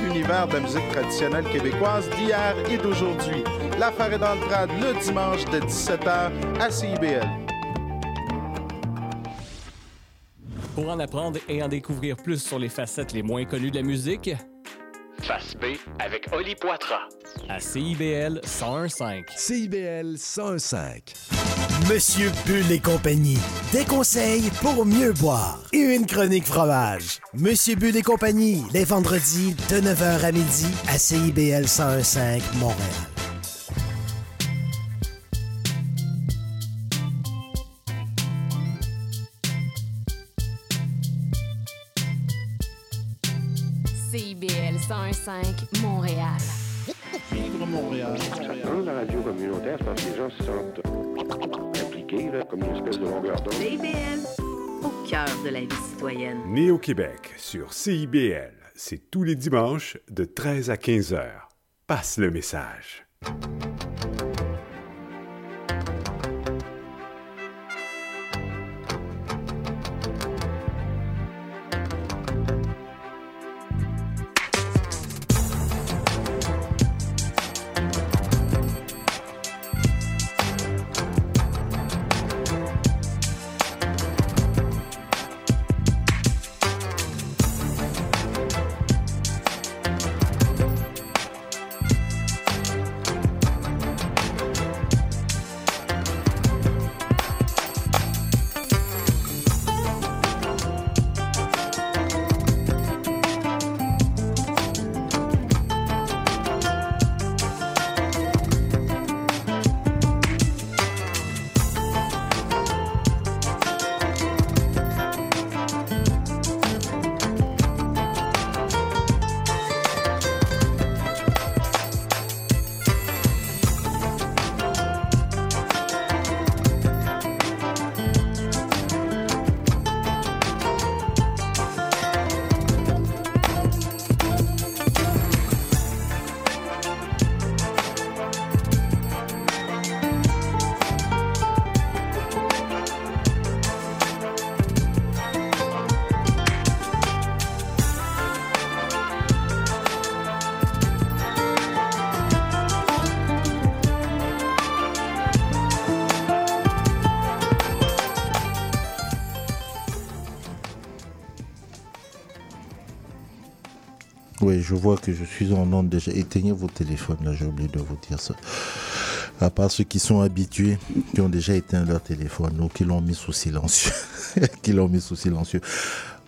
l'univers de la musique traditionnelle québécoise d'hier et d'aujourd'hui. L'affaire est dans le le dimanche de 17h à CIBL. Pour en apprendre et en découvrir plus sur les facettes les moins connues de la musique, Face B avec Oli Poitras. à CIBL 1015. CIBL 105. Monsieur Bull et compagnie. Des conseils pour mieux boire. Et une chronique fromage. Monsieur Bull et compagnie, les vendredis de 9h à midi à CIBL 1015 Montréal. CIBL 105 Montréal. Vivre Montréal. Dans la radio communautaire, parce que les gens se sentent impliqués, là, comme une espèce de longueur d'onde. CIBL, au cœur de la vie citoyenne. Né au Québec sur CIBL, c'est tous les dimanches de 13 à 15 heures. Passe le message. Je vois que je suis en onde déjà. Éteignez vos téléphones, là, j'ai oublié de vous dire ça. À part ceux qui sont habitués, qui ont déjà éteint leur téléphone ou qui l'ont mis sous silencieux. qui l'ont mis sous silencieux.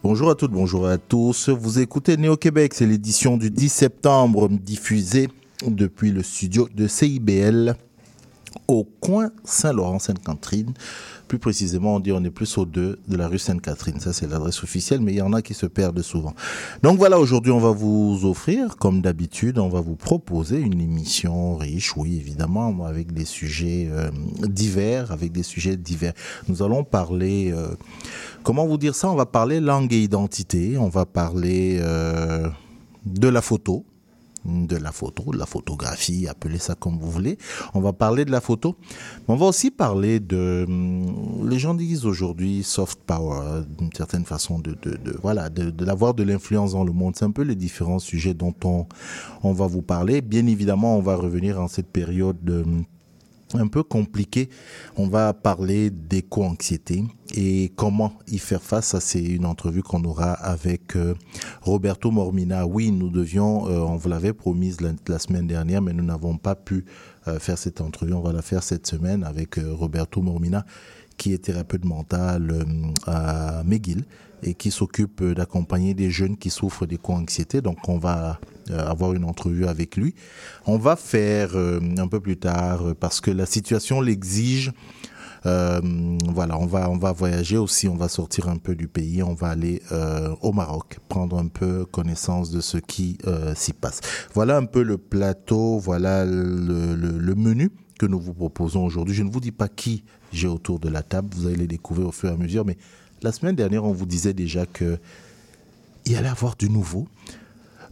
Bonjour à toutes, bonjour à tous. Vous écoutez Néo-Québec, c'est l'édition du 10 septembre diffusée depuis le studio de CIBL au coin Saint-Laurent-Sainte-Catherine. Plus précisément, on dit on est plus au 2 de la rue Sainte-Catherine. Ça, c'est l'adresse officielle, mais il y en a qui se perdent souvent. Donc voilà, aujourd'hui, on va vous offrir, comme d'habitude, on va vous proposer une émission riche, oui, évidemment, avec des sujets euh, divers, avec des sujets divers. Nous allons parler, euh, comment vous dire ça? On va parler langue et identité, on va parler euh, de la photo, de la photo, de la photographie, appelez ça comme vous voulez. On va parler de la photo, mais on va aussi parler de, hum, les gens disent aujourd'hui soft power, d'une certaine façon de, de, de voilà, de, de de l'influence dans le monde. C'est un peu les différents sujets dont on, on va vous parler. Bien évidemment, on va revenir en cette période de, un peu compliqué. On va parler d'éco-anxiété et comment y faire face. Ça, c'est une entrevue qu'on aura avec euh, Roberto Mormina. Oui, nous devions, euh, on vous l'avait promise la, semaine dernière, mais nous n'avons pas pu euh, faire cette entrevue. On va la faire cette semaine avec Roberto Mormina, qui est thérapeute mental euh, à McGill et qui s'occupe d'accompagner des jeunes qui souffrent d'éco-anxiété. Donc, on va euh, avoir une entrevue avec lui. On va faire euh, un peu plus tard, parce que la situation l'exige, voilà, on va, on va voyager aussi, on va sortir un peu du pays, on va aller au Maroc, prendre un peu connaissance de ce qui s'y passe. Voilà un peu le plateau, voilà le menu que nous vous proposons aujourd'hui. Je ne vous dis pas qui j'ai autour de la table, vous allez les découvrir au fur et à mesure, mais la semaine dernière, on vous disait déjà que il allait avoir du nouveau.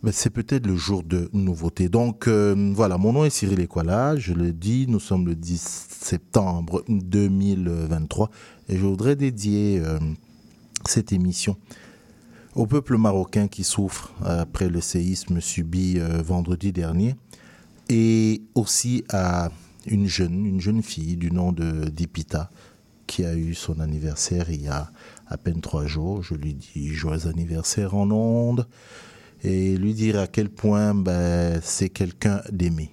Mais c'est peut-être le jour de nouveauté. Donc euh, voilà, mon nom est Cyril Equala, je le dis, nous sommes le 10 septembre 2023 et je voudrais dédier euh, cette émission au peuple marocain qui souffre après le séisme subi euh, vendredi dernier et aussi à une jeune, une jeune fille du nom de Dipita qui a eu son anniversaire il y a à peine trois jours. Je lui dis joyeux anniversaire en ondes et lui dire à quel point ben, c'est quelqu'un d'aimé.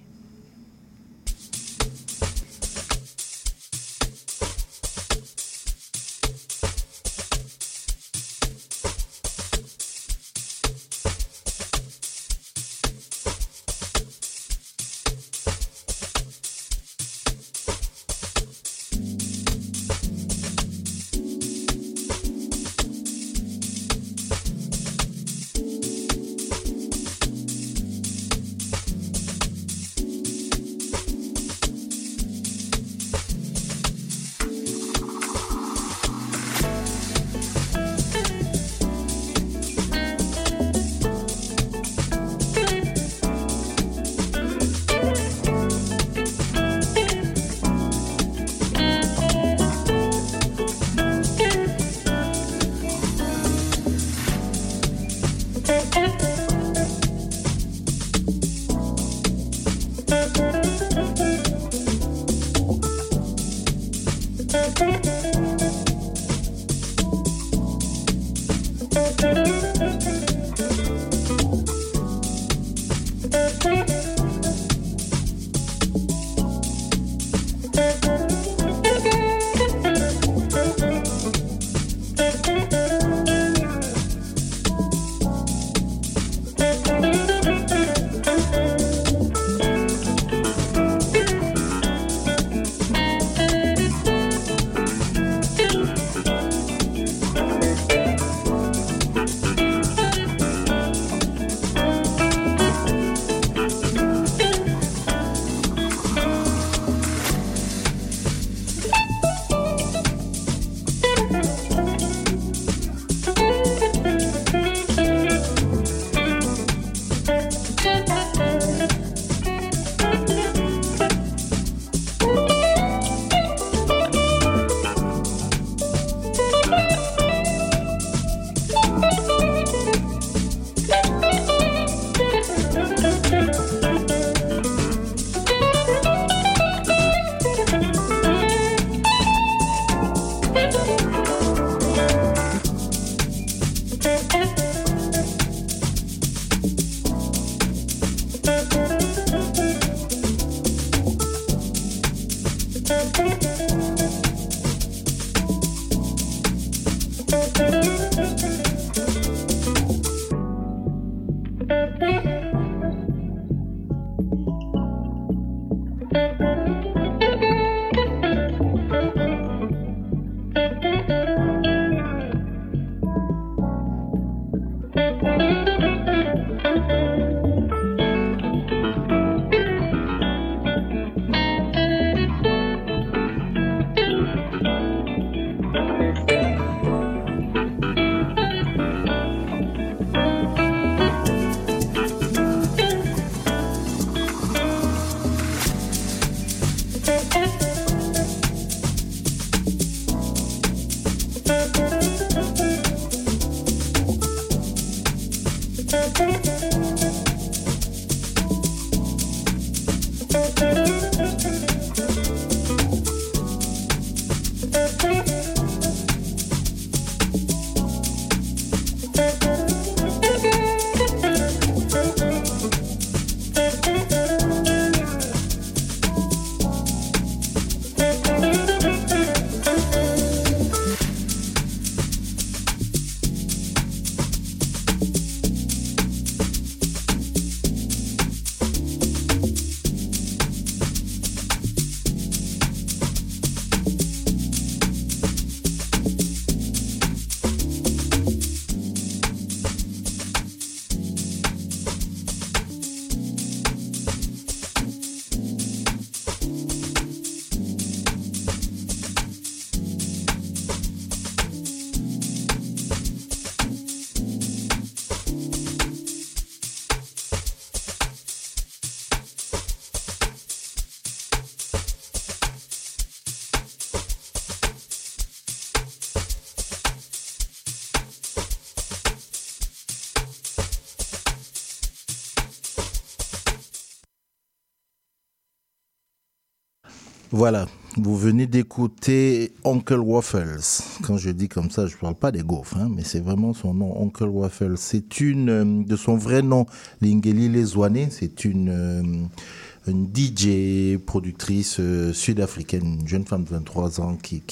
Voilà, vous venez d'écouter Uncle Waffles. Quand je dis comme ça, je ne parle pas des gaufres, hein, mais c'est vraiment son nom, Uncle Waffles. C'est une, euh, de son vrai nom, Lingeli Lezwane, c'est une, euh, DJ productrice euh, sud-africaine, une jeune femme de 23 ans qui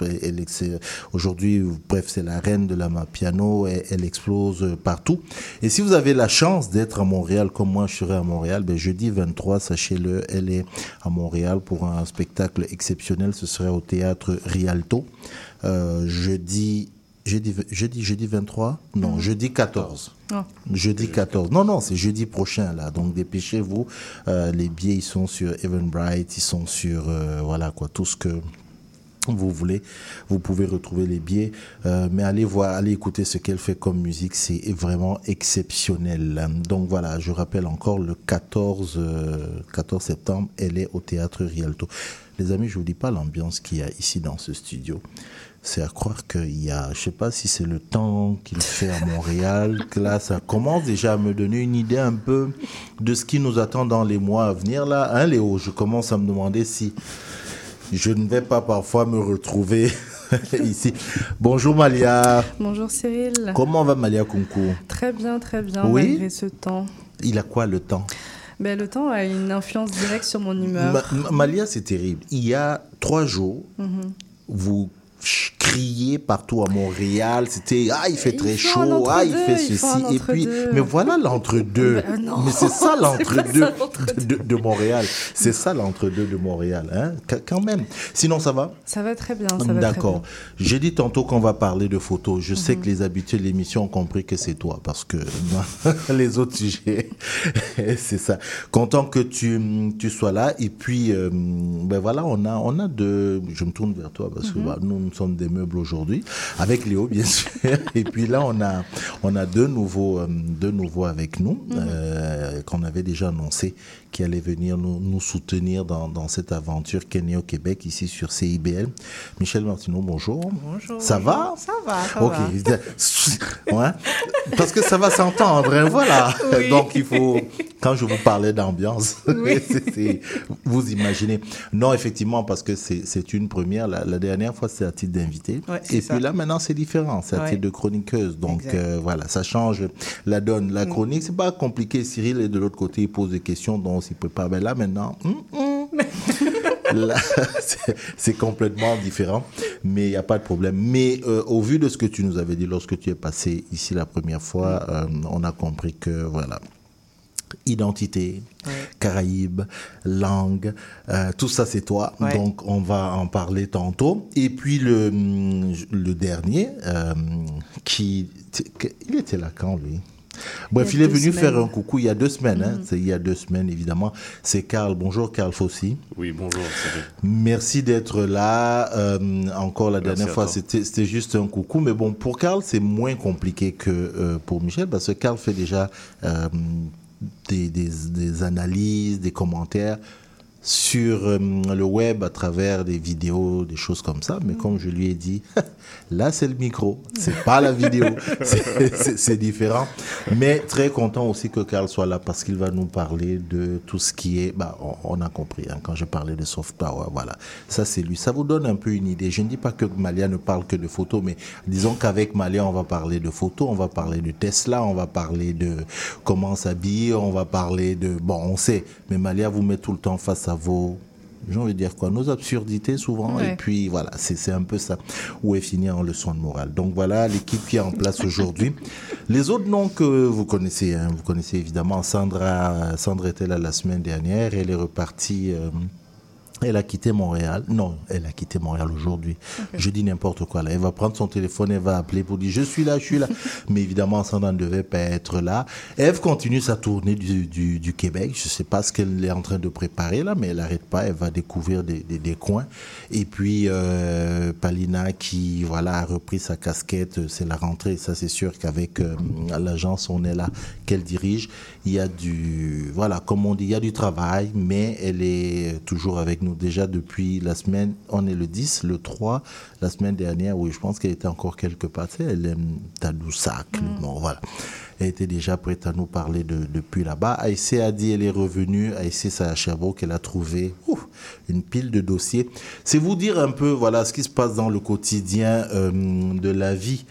elle, elle- aujourd'hui, bref, c'est la reine de la piano, elle, elle explose partout. Et si vous avez la chance d'être à Montréal, comme moi je serai à Montréal, ben, jeudi 23, sachez-le, elle est à Montréal pour un spectacle exceptionnel. Ce serait au théâtre Rialto. Euh, jeudi, jeudi, jeudi, jeudi 23 Non, jeudi 14. Oh. Jeudi 14. Non, non, c'est jeudi prochain, là. Donc, dépêchez-vous. Euh, les billets, ils sont sur Eventbrite, ils sont sur, euh, voilà, quoi, tout ce que vous voulez, vous pouvez retrouver les billets. Euh, mais allez voir, allez écouter ce qu'elle fait comme musique, c'est vraiment exceptionnel. Donc voilà, je rappelle encore le 14, euh, 14 septembre, elle est au théâtre Rialto. Les amis, je vous dis pas l'ambiance qu'il y a ici dans ce studio. C'est à croire qu'il y a, je sais pas si c'est le temps qu'il fait à Montréal, que là, ça commence déjà à me donner une idée un peu de ce qui nous attend dans les mois à venir là. Hein, Léo, je commence à me demander si je ne vais pas parfois me retrouver ici. Bonjour Malia. Bonjour Cyril. Comment va Malia Kunku? Très bien, très bien, Oui? malgré ce temps. Il a quoi le temps? Ben, le temps a une influence directe sur mon humeur. Ma- Ma- Malia, c'est terrible. Il y a trois jours, Mhm. vous criez partout à Montréal. C'était ah il fait très chaud, ah il fait ceci et puis mais voilà l'entre-deux. Ben non, mais c'est ça ça, l'entre-deux. de, de Montréal. C'est ça l'entre-deux de Montréal, hein Qu- Quand même. Sinon ça va? Ça va très bien. D'accord. J'ai dit tantôt qu'on va parler de photos. Je sais Mhm. que les habitués de l'émission ont compris que c'est toi parce que les autres sujets, c'est ça. Content que tu, tu sois là. Et puis, euh, ben voilà, on a, on a deux. Je me tourne vers toi parce que Mhm. bah, nous, nous sommes des meubles aujourd'hui, avec Léo, bien sûr. Et puis là, on a, on a deux nouveaux, euh, deux nouveaux avec nous Mhm. euh, qu'on avait déjà annoncé qui allaient venir nous, nous soutenir dans, dans cette aventure Kenya au Québec, ici sur CIBL. Michel Martineau, bonjour. Bonjour. Ça va? Ça va, ça Ok. va. Ouais. Parce que ça va s'entendre, hein, voilà. Oui. Donc il faut, quand je vous parlais d'ambiance, c'est- c'est- vous imaginez. Non, effectivement, parce que c'est c'est une première. La, la dernière fois, c'était à titre d'invité. Ouais, c'est Et ça. puis là, maintenant, c'est différent. C'est à Ouais. titre de chroniqueuse. Donc euh, voilà, ça change la donne. La chronique, c'est pas compliqué. Cyril est de l'autre côté, il pose des questions dont on s'y prépare. Mais là, maintenant, hum, hum. Là, c'est- complètement différent, mais il n'y a pas de problème. Mais euh, au vu de ce que tu nous avais dit lorsque tu es passé ici la première fois, euh, on a compris que voilà. Identité, Caraïbes, langue, euh, tout ça c'est toi. Ouais. Donc on va en parler tantôt. Et puis le, le dernier, euh, qui, il était là quand lui? Bref, Il est venu faire un coucou il y a deux semaines. hein. Mhm. C'est il y a deux semaines, évidemment. C'est Karl. Bonjour, Karl Fossi. Oui, bonjour. Merci d'être là. Euh, encore la Merci dernière fois, c'était juste un coucou. Mais bon, pour Karl, c'est moins compliqué que euh, pour Michel parce que Karl fait déjà euh, des, des- des analyses, des commentaires sur euh, le web à travers des vidéos, des choses comme ça. Mais comme je lui ai dit, là c'est le micro, c'est pas la vidéo, C'est- différent. Mais très content aussi que Karl soit là parce qu'il va nous parler de tout ce qui est, bah, on, on a compris hein, quand je parlais de soft power, voilà. Ça c'est lui. Ça vous donne un peu une idée. Je ne dis pas que Malia ne parle que de photos, mais disons qu'avec Malia on va parler de photos, on va parler de Tesla, on va parler de comment s'habiller, on va parler de, bon on sait, mais Malia vous met tout le temps face à vos j'ai envie de dire quoi, nos absurdités souvent, Ouais. et puis voilà, c'est c'est un peu ça, où est fini en leçon de morale? Donc voilà l'équipe qui est en place aujourd'hui. Les autres noms que vous connaissez, hein, vous connaissez évidemment Sandra, Sandra était là la semaine dernière, elle est repartie... euh, elle a quitté Montréal. Non, elle a quitté Montréal aujourd'hui. Je dis n'importe quoi là. Elle va prendre son téléphone, elle va appeler pour dire je suis là, je suis là. Mais évidemment, Sandra ne devait pas être là. Eve continue sa tournée du, du, du Québec. Je ne sais pas ce qu'elle est en train de préparer là, mais elle n'arrête pas. Elle va découvrir des, des, des coins. Et puis euh, Palina qui voilà a repris sa casquette. C'est la rentrée. Ça c'est sûr qu'avec euh, l'agence on est là qu'elle dirige, il y a du voilà comme on dit, il y a du travail, mais elle est toujours avec nous déjà depuis la semaine. On est le 10, le 3, la semaine dernière, oui, je pense qu'elle était encore quelque part. Tu sais, elle aime Tadoussac, mm. voilà. Elle était déjà prête à nous parler de, depuis là-bas. Aïssé a dit elle est revenue. Aïssé, c'est à Sherbrooke qu'elle a trouvé une pile de dossiers. C'est vous dire un peu voilà, ce qui se passe dans le quotidien euh, de la vie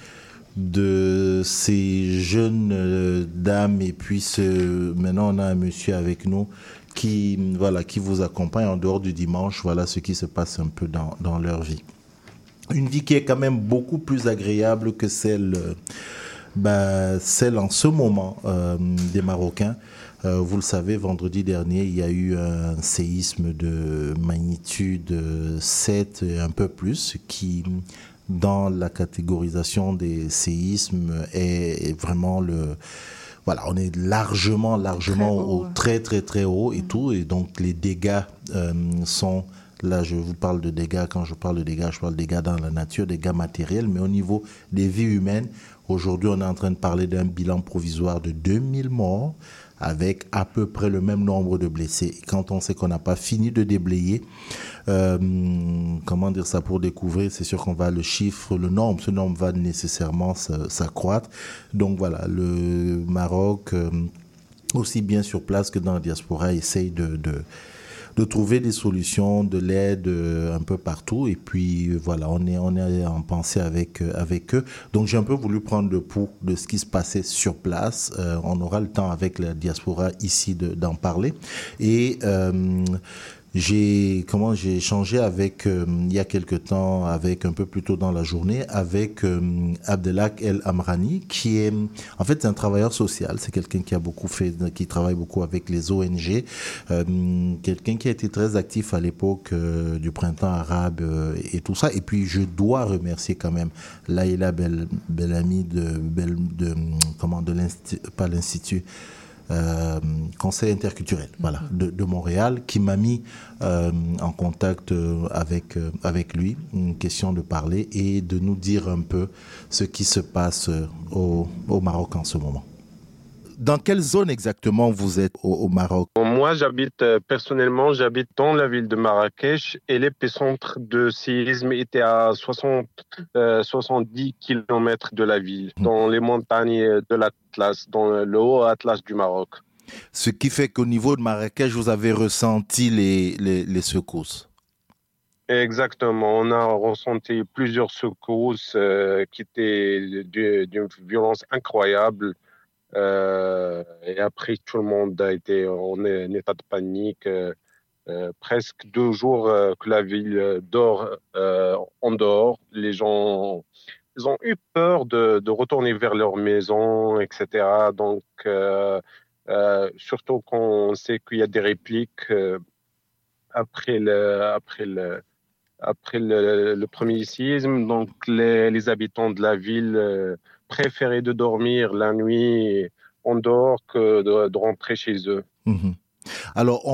de ces jeunes euh, dames et puis ce, maintenant on a un monsieur avec nous qui voilà qui vous accompagne en dehors du dimanche. Voilà ce qui se passe un peu dans, dans leur vie. Une vie qui est quand même beaucoup plus agréable que celle euh, bah, celle en ce moment euh, des Marocains. Vous le savez, vendredi dernier, il y a eu un séisme de magnitude 7 et un peu plus qui dans la catégorisation des séismes est, vraiment le voilà, on est largement, largement très au, très, très, très haut et mm. tout. Et donc, les dégâts euh, sont, là, je vous parle de dégâts, quand je parle de dégâts, je parle de dégâts dans la nature, dégâts matériels, mais au niveau des vies humaines, aujourd'hui, on est en train de parler d'un bilan provisoire de 2000 morts avec à peu près le même nombre de blessés. quand on sait qu'on n'a pas fini de déblayer, euh, comment dire ça pour découvrir, c'est sûr qu'on va le chiffre, le nombre, ce nombre va nécessairement s'accroître. Donc voilà, le Maroc, euh, aussi bien sur place que dans la diaspora, essaye de, de de trouver des solutions, de l'aide euh, un peu partout. Et puis euh, voilà, on est, on est en pensée avec, euh, avec eux. Donc j'ai un peu voulu prendre le pouls de ce qui se passait sur place. on aura le temps avec la diaspora ici d'en parler. Et j'ai comment j'ai échangé avec euh, il y a quelque temps avec un peu plus tôt dans la journée avec euh, Abdelak El Amrani qui est en fait un travailleur social. C'est quelqu'un qui a beaucoup fait qui travaille beaucoup avec les ONG euh, quelqu'un qui a été très actif à l'époque du printemps arabe et tout ça. Et puis je dois remercier quand même Laïla Bellami de, de comment de l'institut pas l'institut euh, conseil interculturel voilà, mhm. de, Montréal qui m'a mis euh, en contact euh, avec, avec lui, une question de parler et de nous dire un peu ce qui se passe au, au Maroc en ce moment. Dans quelle zone exactement vous êtes au, Maroc? Moi, j'habite personnellement, j'habite dans la ville de Marrakech et l'épicentre de séisme était à 60, 70 km de la ville, mhm. dans les montagnes de l'Atlas, dans le haut Atlas du Maroc. Ce qui fait qu'au niveau de Marrakech, vous avez ressenti les, les, secousses. Exactement. On a ressenti plusieurs secousses euh, qui étaient d'une violence incroyable. Euh, et après, tout le monde a été en, état de panique. Euh, presque deux jours que la ville dort en dehors. Les gens ils ont eu peur de, retourner vers leur maison, etc. Donc, euh, surtout quand on sait qu'il y a des répliques euh, après le, après le, après le, premier séisme. Donc, les, habitants de la ville euh, préféraient de dormir la nuit en dehors que de, rentrer chez eux. Mhm. Alors,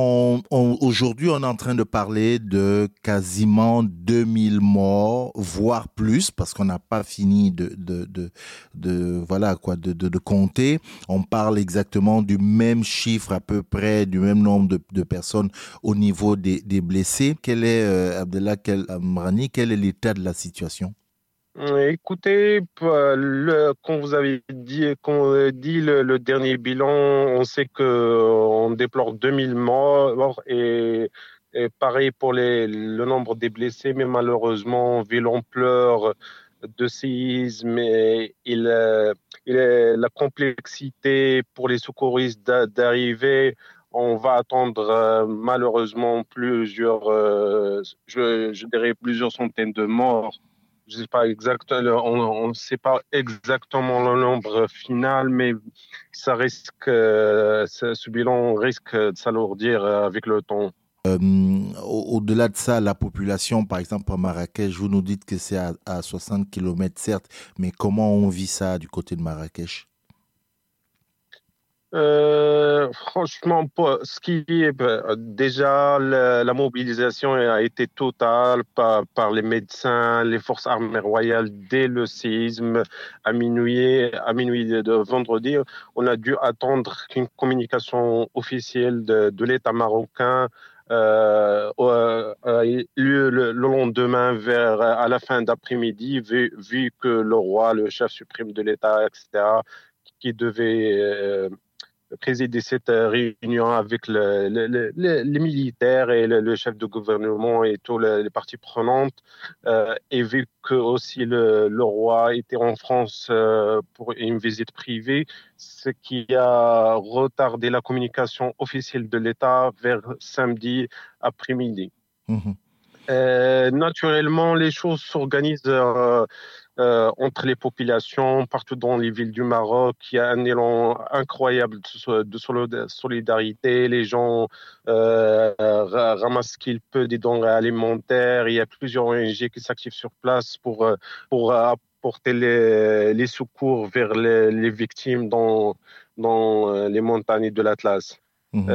aujourd'hui, on est en train de parler de quasiment 2000 morts, voire plus, parce qu'on n'a pas fini de, de, voilà quoi, de, compter. On parle exactement du même chiffre, à peu près, du même nombre de, personnes au niveau des, blessés. Quel est, euh, Abdellah Amrani, quel est l'état de la situation? Écoutez, le, quand vous avez dit, le, dernier bilan, on sait qu'on déplore 2000 morts et, pareil pour le nombre des blessés, mais malheureusement, vu l'ampleur de séisme et, la complexité pour les secouristes d'arriver, on va attendre euh, malheureusement plusieurs, euh, je dirais plusieurs centaines de morts je sais pas exactement, on ne sait pas exactement le nombre final, mais ça risque, euh, ce, bilan risque de s'alourdir avec le temps. Euh, au-delà de ça, la population, par exemple à Marrakech, vous nous dites que c'est à 60 km, certes, mais comment on vit ça du côté de Marrakech? Euh, franchement, ce qui est bah, déjà la, mobilisation a été totale par, les médecins, les forces armées royales dès le séisme à minuit, à minuit de, vendredi. On a dû attendre une communication officielle de, de l'État marocain euh, le, le, lendemain, vers à la fin d'après-midi, vu, vu, que le roi, le chef suprême de l'État, etc., qui devait présider cette euh, réunion avec le, le, les militaires et le, chef de gouvernement et toutes les parties prenantes. Euh, et vu que aussi le, roi était en France euh, pour une visite privée, ce qui a retardé la communication officielle de l'État vers samedi après-midi. Mmh naturellement, les choses s'organisent euh, entre les populations, partout dans les villes du Maroc. Il y a un élan incroyable de, solidarité. Les gens euh, ramassent ce qu'ils peuvent des denrées alimentaires. Il y a plusieurs ONG qui s'activent sur place pour, euh, pour apporter les, les secours vers les, victimes dans, dans les montagnes de l'Atlas. Mmh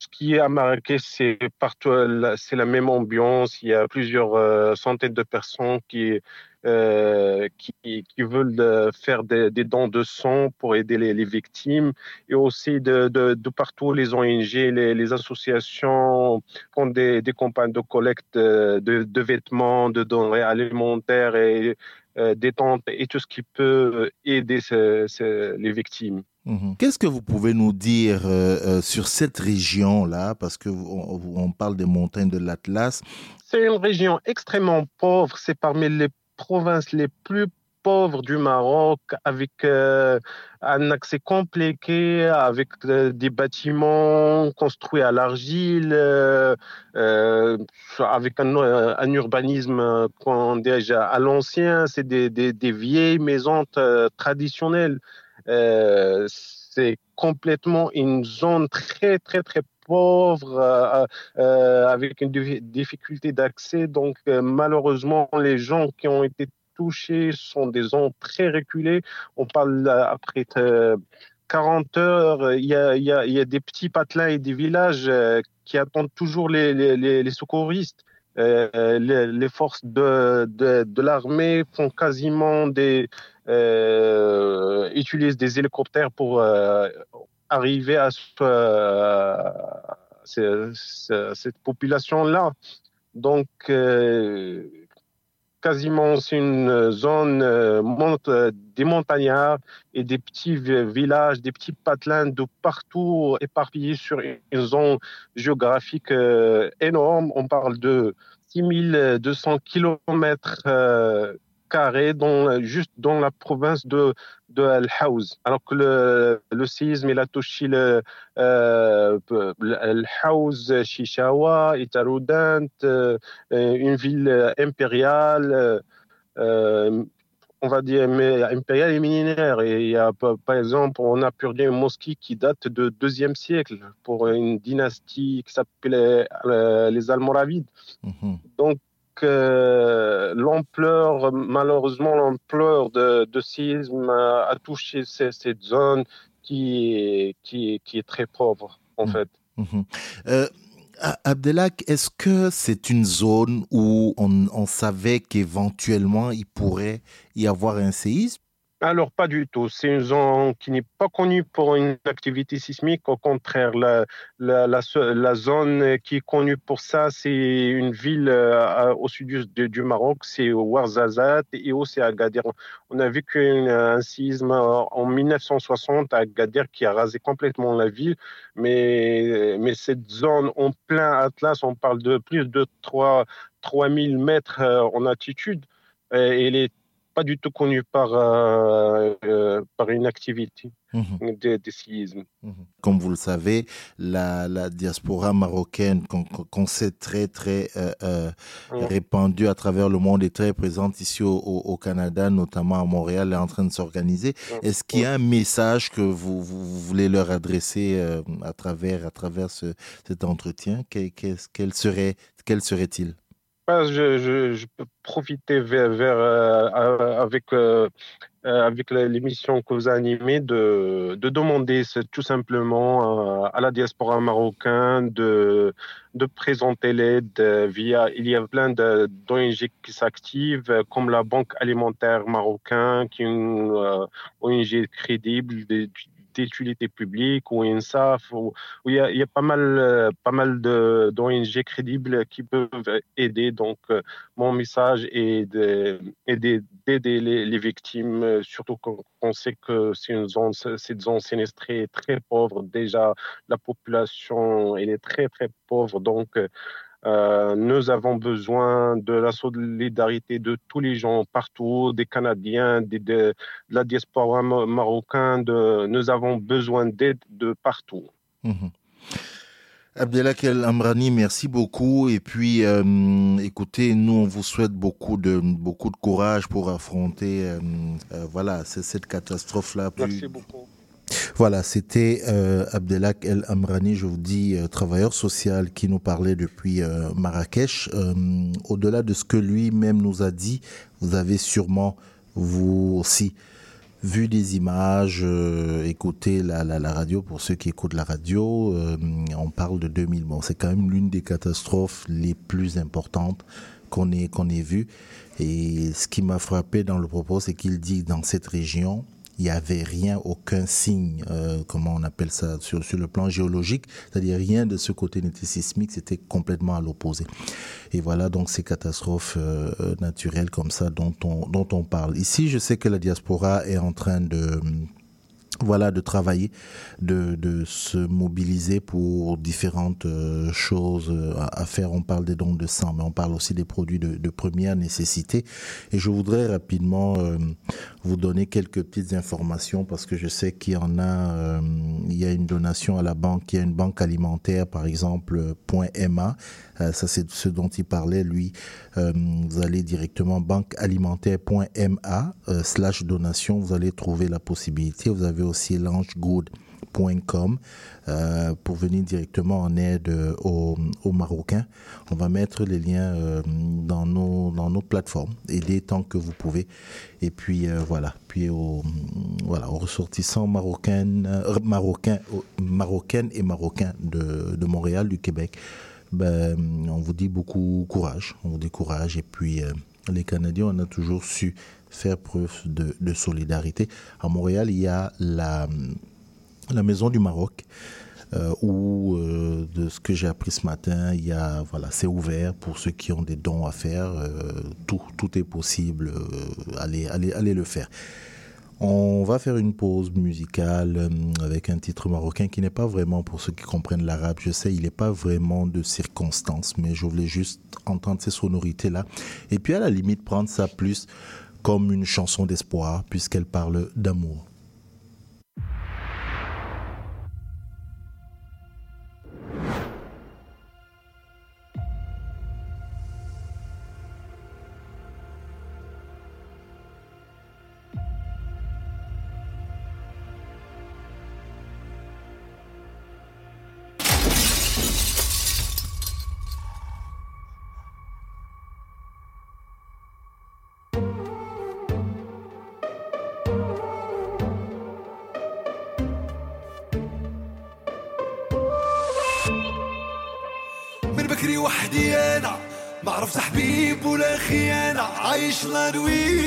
ce qui est à Marrakech, c'est partout, c'est la même ambiance. Il y a plusieurs euh, centaines de personnes qui, euh, qui, veulent faire des, dons de sang pour aider les, victimes et aussi de, de, partout les ONG, les, les associations font des, des, campagnes de collecte de, de vêtements, de denrées alimentaires et des tentes et tout ce qui peut aider les victimes. Mhm. Qu'est-ce que vous pouvez nous dire euh, euh, sur cette région-là? Parce que on, on, parle des montagnes de l'Atlas. C'est une région extrêmement pauvre. C'est parmi les provinces les plus pauvres du Maroc, avec euh, un accès compliqué, avec des bâtiments construits à l'argile, avec un, urbanisme déjà à l'ancien. C'est des, vieilles maisons traditionnelles. Euh, c'est complètement une zone très, très, très pauvre, euh, euh, avec une difficulté d'accès. Donc, malheureusement, les gens qui ont été touchés sont des zones très reculées. On parle après 40 heures, il y, a, des petits patelins et des villages qui attendent toujours les, secouristes. Euh, les, forces de, l'armée font quasiment des euh, utilisent des hélicoptères pour euh, arriver à, ce, cette population là. Donc quasiment c'est une zone euh, des montagnards et des petits villages, des petits patelins de partout éparpillés sur une zone géographique euh, énorme. On parle de 6200 kilomètres dans, juste dans la province de, de Al-Haouz. Alors que le, le séisme, il a touché le, euh, Al-Haouz, Chichawa, Itaroudant, euh, une ville impériale, euh, on va dire mais impériale et millénaire. Et il y a, par exemple, on a perdu une mosquée qui date de deuxième siècle pour une dynastie qui s'appelait euh, les Almoravides. Mm Donc, euh, l'ampleur, malheureusement, l'ampleur de, de séisme a, touché cette zone qui est, qui, qui est très pauvre, en mmh. fait. Mmh. Euh, Abdelak, est-ce que c'est une zone où on, on savait qu'éventuellement il pourrait y avoir un séisme? Alors, pas du tout. C'est une zone qui n'est pas connue pour une activité sismique. Au contraire, la, zone qui est connue pour ça, c'est une ville euh, au sud du, Maroc, c'est Ouarzazate et aussi à Gadir. On a vécu un séisme en 1960 à Gadir qui a rasé complètement la ville, mais, mais cette zone en plein Atlas, on parle de plus de 3, 3000 mètres euh, en altitude. Elle est pas du tout connu par, euh, euh, par une activité mmh. de, de séisme. Mmh. Comme vous le savez, la, la diaspora marocaine, qu'on sait très, très euh, mmh. répandue à travers le monde, est très présente ici au, au, Canada, notamment à Montréal, est en train de s'organiser. Est-ce qu'il y a un message que vous, vous voulez leur adresser à travers, à travers ce, cet entretien? Quel, quel serait, je, peux profiter vers euh, avec, euh, euh, l'émission que vous animez de, de demander tout simplement à la diaspora marocaine de, de présenter l'aide via. Il y a plein d'ONG qui s'activent, comme la Banque alimentaire marocaine, qui est une ONG crédible, d'utilité publique ou INSAF, où, il, y a, pas mal, pas mal d'ONG crédibles qui peuvent aider. Donc, mon message est d'aider les, les, victimes, surtout quand on sait que c'est une zone, cette zone très pauvre. Déjà, la population elle est très, très pauvre. Donc, euh, nous avons besoin de la solidarité de tous les gens partout, des Canadiens, de la diaspora marocaine. De, nous avons besoin d'aide de partout. Mmh. El Amrani, merci beaucoup. Et puis, euh, écoutez, nous, on vous souhaite beaucoup de, beaucoup de courage pour affronter euh, voilà, cette catastrophe-là. Merci beaucoup. Voilà, c'était euh, Abdelak El Amrani, je vous dis, euh, travailleur social qui nous parlait depuis euh, Marrakech. Au-delà de ce que lui-même nous a dit, vous avez sûrement, vous aussi, vu des images, écouté la, radio, pour ceux qui écoutent la radio, on parle de 2000. Bon, c'est quand même l'une des catastrophes les plus importantes qu'on ait, qu'on ait vues. Et ce qui m'a frappé dans le propos, c'est qu'il dit dans cette région, il n'y avait rien, aucun signe, euh, comment on appelle ça, sur, le plan géologique, c'est-à-dire rien de ce côté n'était sismique, c'était complètement à l'opposé. Et voilà donc ces catastrophes euh, naturelles comme ça dont on, dont on parle. Ici, je sais que la diaspora est en train de voilà, de travailler, de, de se mobiliser pour différentes euh, choses euh, à, faire. On parle des dons de sang, mais on parle aussi des produits de, première nécessité. Et je voudrais rapidement euh, vous donner quelques petites informations parce que je sais qu'il y en a, il y a une donation à la banque, il y a une banque alimentaire, par exemple, .ma. ça, c'est ce dont il parlait, lui. vous allez directement banquealimentaire.ma slash donation. Vous allez trouver la possibilité. Vous avez aussi langegood.com euh, pour venir directement en aide euh, aux, Marocains. On va mettre les liens euh, dans, nos, plateformes, aider tant que vous pouvez. Et puis voilà, puis aux, ressortissants marocains, marocains, marocaines et marocains de Montréal, du Québec. Ben, on vous dit beaucoup courage, on vous dit courage et puis les Canadiens, on a toujours su faire preuve de, solidarité. À Montréal, il y a la, la Maison du Maroc. Euh, où, euh, de ce que j'ai appris ce matin, il y a, voilà, c'est ouvert pour ceux qui ont des dons à faire. Euh, tout, tout est possible. Euh, allez, allez, allez le faire. On va faire une pause musicale euh, avec un titre marocain qui n'est pas vraiment, pour ceux qui comprennent l'arabe, je sais, il n'est pas vraiment de circonstance, mais je voulais juste entendre ces sonorités-là. Et puis à la limite, prendre ça plus comme une chanson d'espoir, puisqu'elle parle d'amour. taşlar we.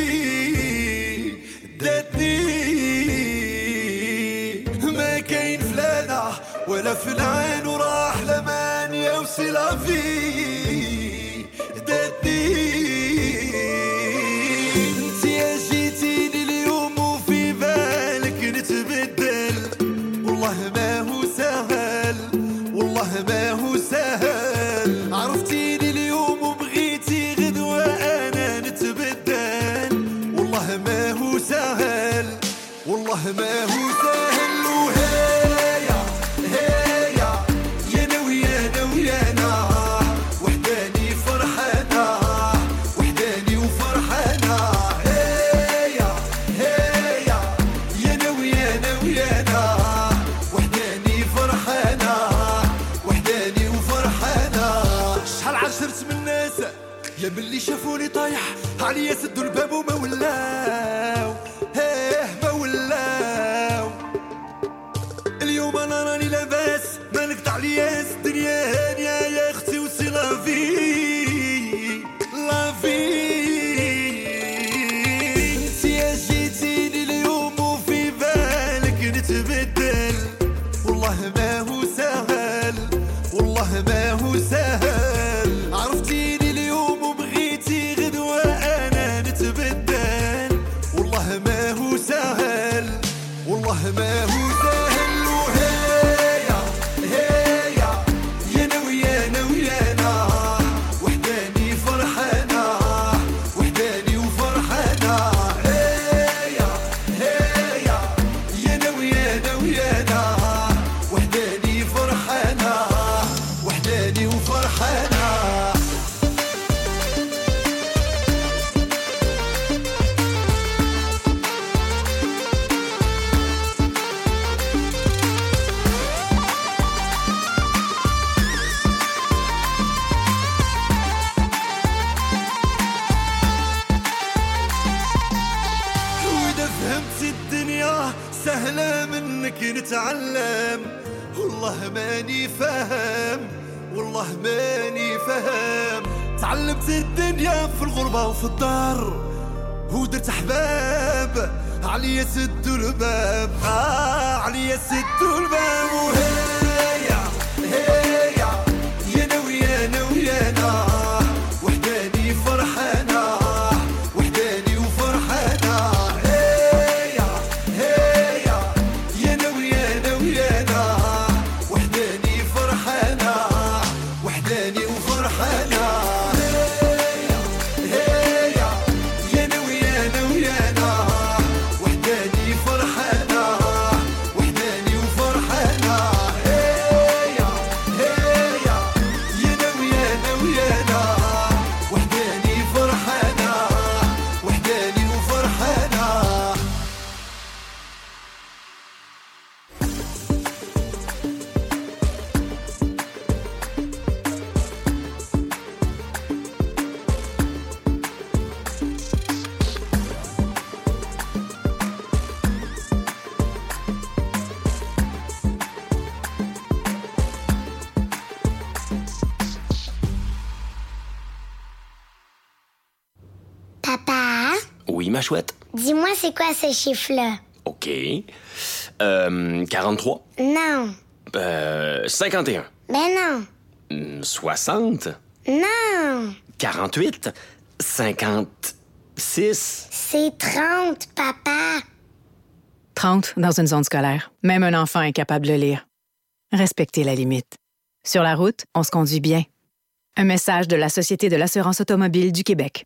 C'est quoi ce chiffre-là? OK. Euh, 43. Non. Euh, 51. Ben non. Hmm, 60. Non. 48. 56. C'est 30, papa. 30 dans une zone scolaire. Même un enfant est capable de lire. Respectez la limite. Sur la route, on se conduit bien. Un message de la Société de l'assurance automobile du Québec.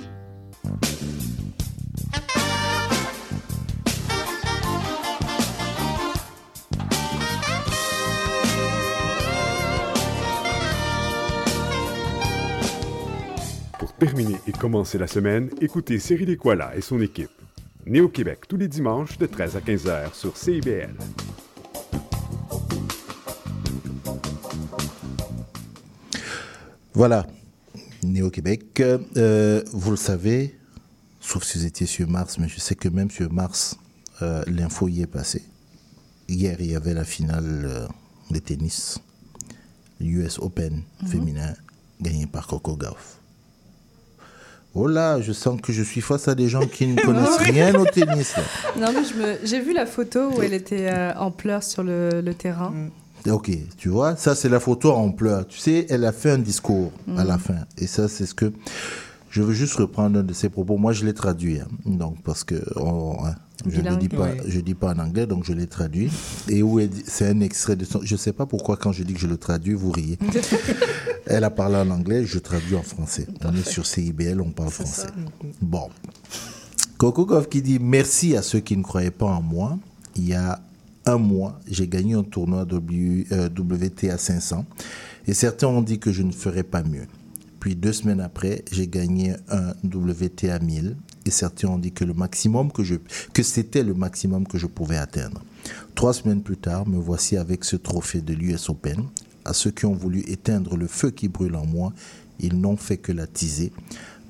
Terminer et commencer la semaine, écoutez Cyril Equala et son équipe. Né au Québec tous les dimanches de 13 à 15 heures sur CIBL. Voilà, né au Québec. Euh, vous le savez, sauf si vous étiez sur Mars, mais je sais que même sur Mars, euh, l'info y est passée. Hier, il y avait la finale euh, de tennis, l'US Open féminin, gagné par Coco Gauff. Oh là, je sens que je suis face à des gens qui ne connaissent rien au tennis. là. Non, mais je me- j'ai vu la photo où elle était euh, en pleurs sur le, le terrain. Ok, tu vois, ça c'est la photo en pleurs. Tu sais, elle a fait un discours à la fin. Et ça, c'est ce que. Je veux juste reprendre un de ses propos. Moi, je l'ai traduit. hein. Donc, parce que on- hein, je ne dis pas, Oui. je dis pas en anglais, donc je l'ai traduit. Et où elle dit- c'est un extrait de son. Je sais pas pourquoi quand je dis que je le traduis, vous riez. Elle a parlé en anglais, je traduis en français. On est sur CIBL, on parle français. Bon. Goff qui dit merci à ceux qui ne croyaient pas en moi. Il y a un mois, j'ai gagné un tournoi w, euh, WTA 500 et certains ont dit que je ne ferais pas mieux. Puis deux semaines après, j'ai gagné un WTA 1000 et certains ont dit que le maximum que je que c'était le maximum que je pouvais atteindre. Trois semaines plus tard, me voici avec ce trophée de l'US Open. À ceux qui ont voulu éteindre le feu qui brûle en moi, ils n'ont fait que l'attiser.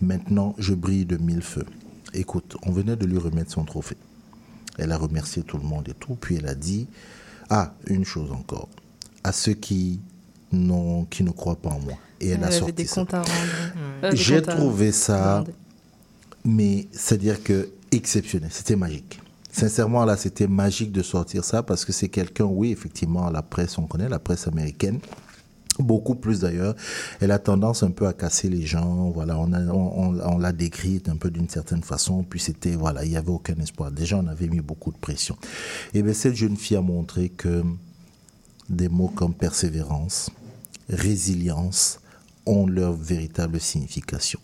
Maintenant, je brille de mille feux. Écoute, on venait de lui remettre son trophée. Elle a remercié tout le monde et tout, puis elle a dit ah une chose encore à ceux qui n'ont qui ne croient pas en moi. Et elle, Elle a sorti des ça. comptes à rendre. Des J'ai trouvé ça, mais c'est-à-dire que exceptionnel, c'était magique. Sincèrement, là, c'était magique de sortir ça parce que c'est quelqu'un, oui, effectivement, la presse, on connaît la presse américaine. Beaucoup plus d'ailleurs. Elle a tendance un peu à casser les gens. Voilà, on, a- on, on- on l'a décrite un peu d'une certaine façon. Puis c'était, voilà, il n'y avait aucun espoir. Déjà, on avait mis beaucoup de pression. Et bien, cette jeune fille a montré que des mots comme persévérance, résilience ont leur véritable signification.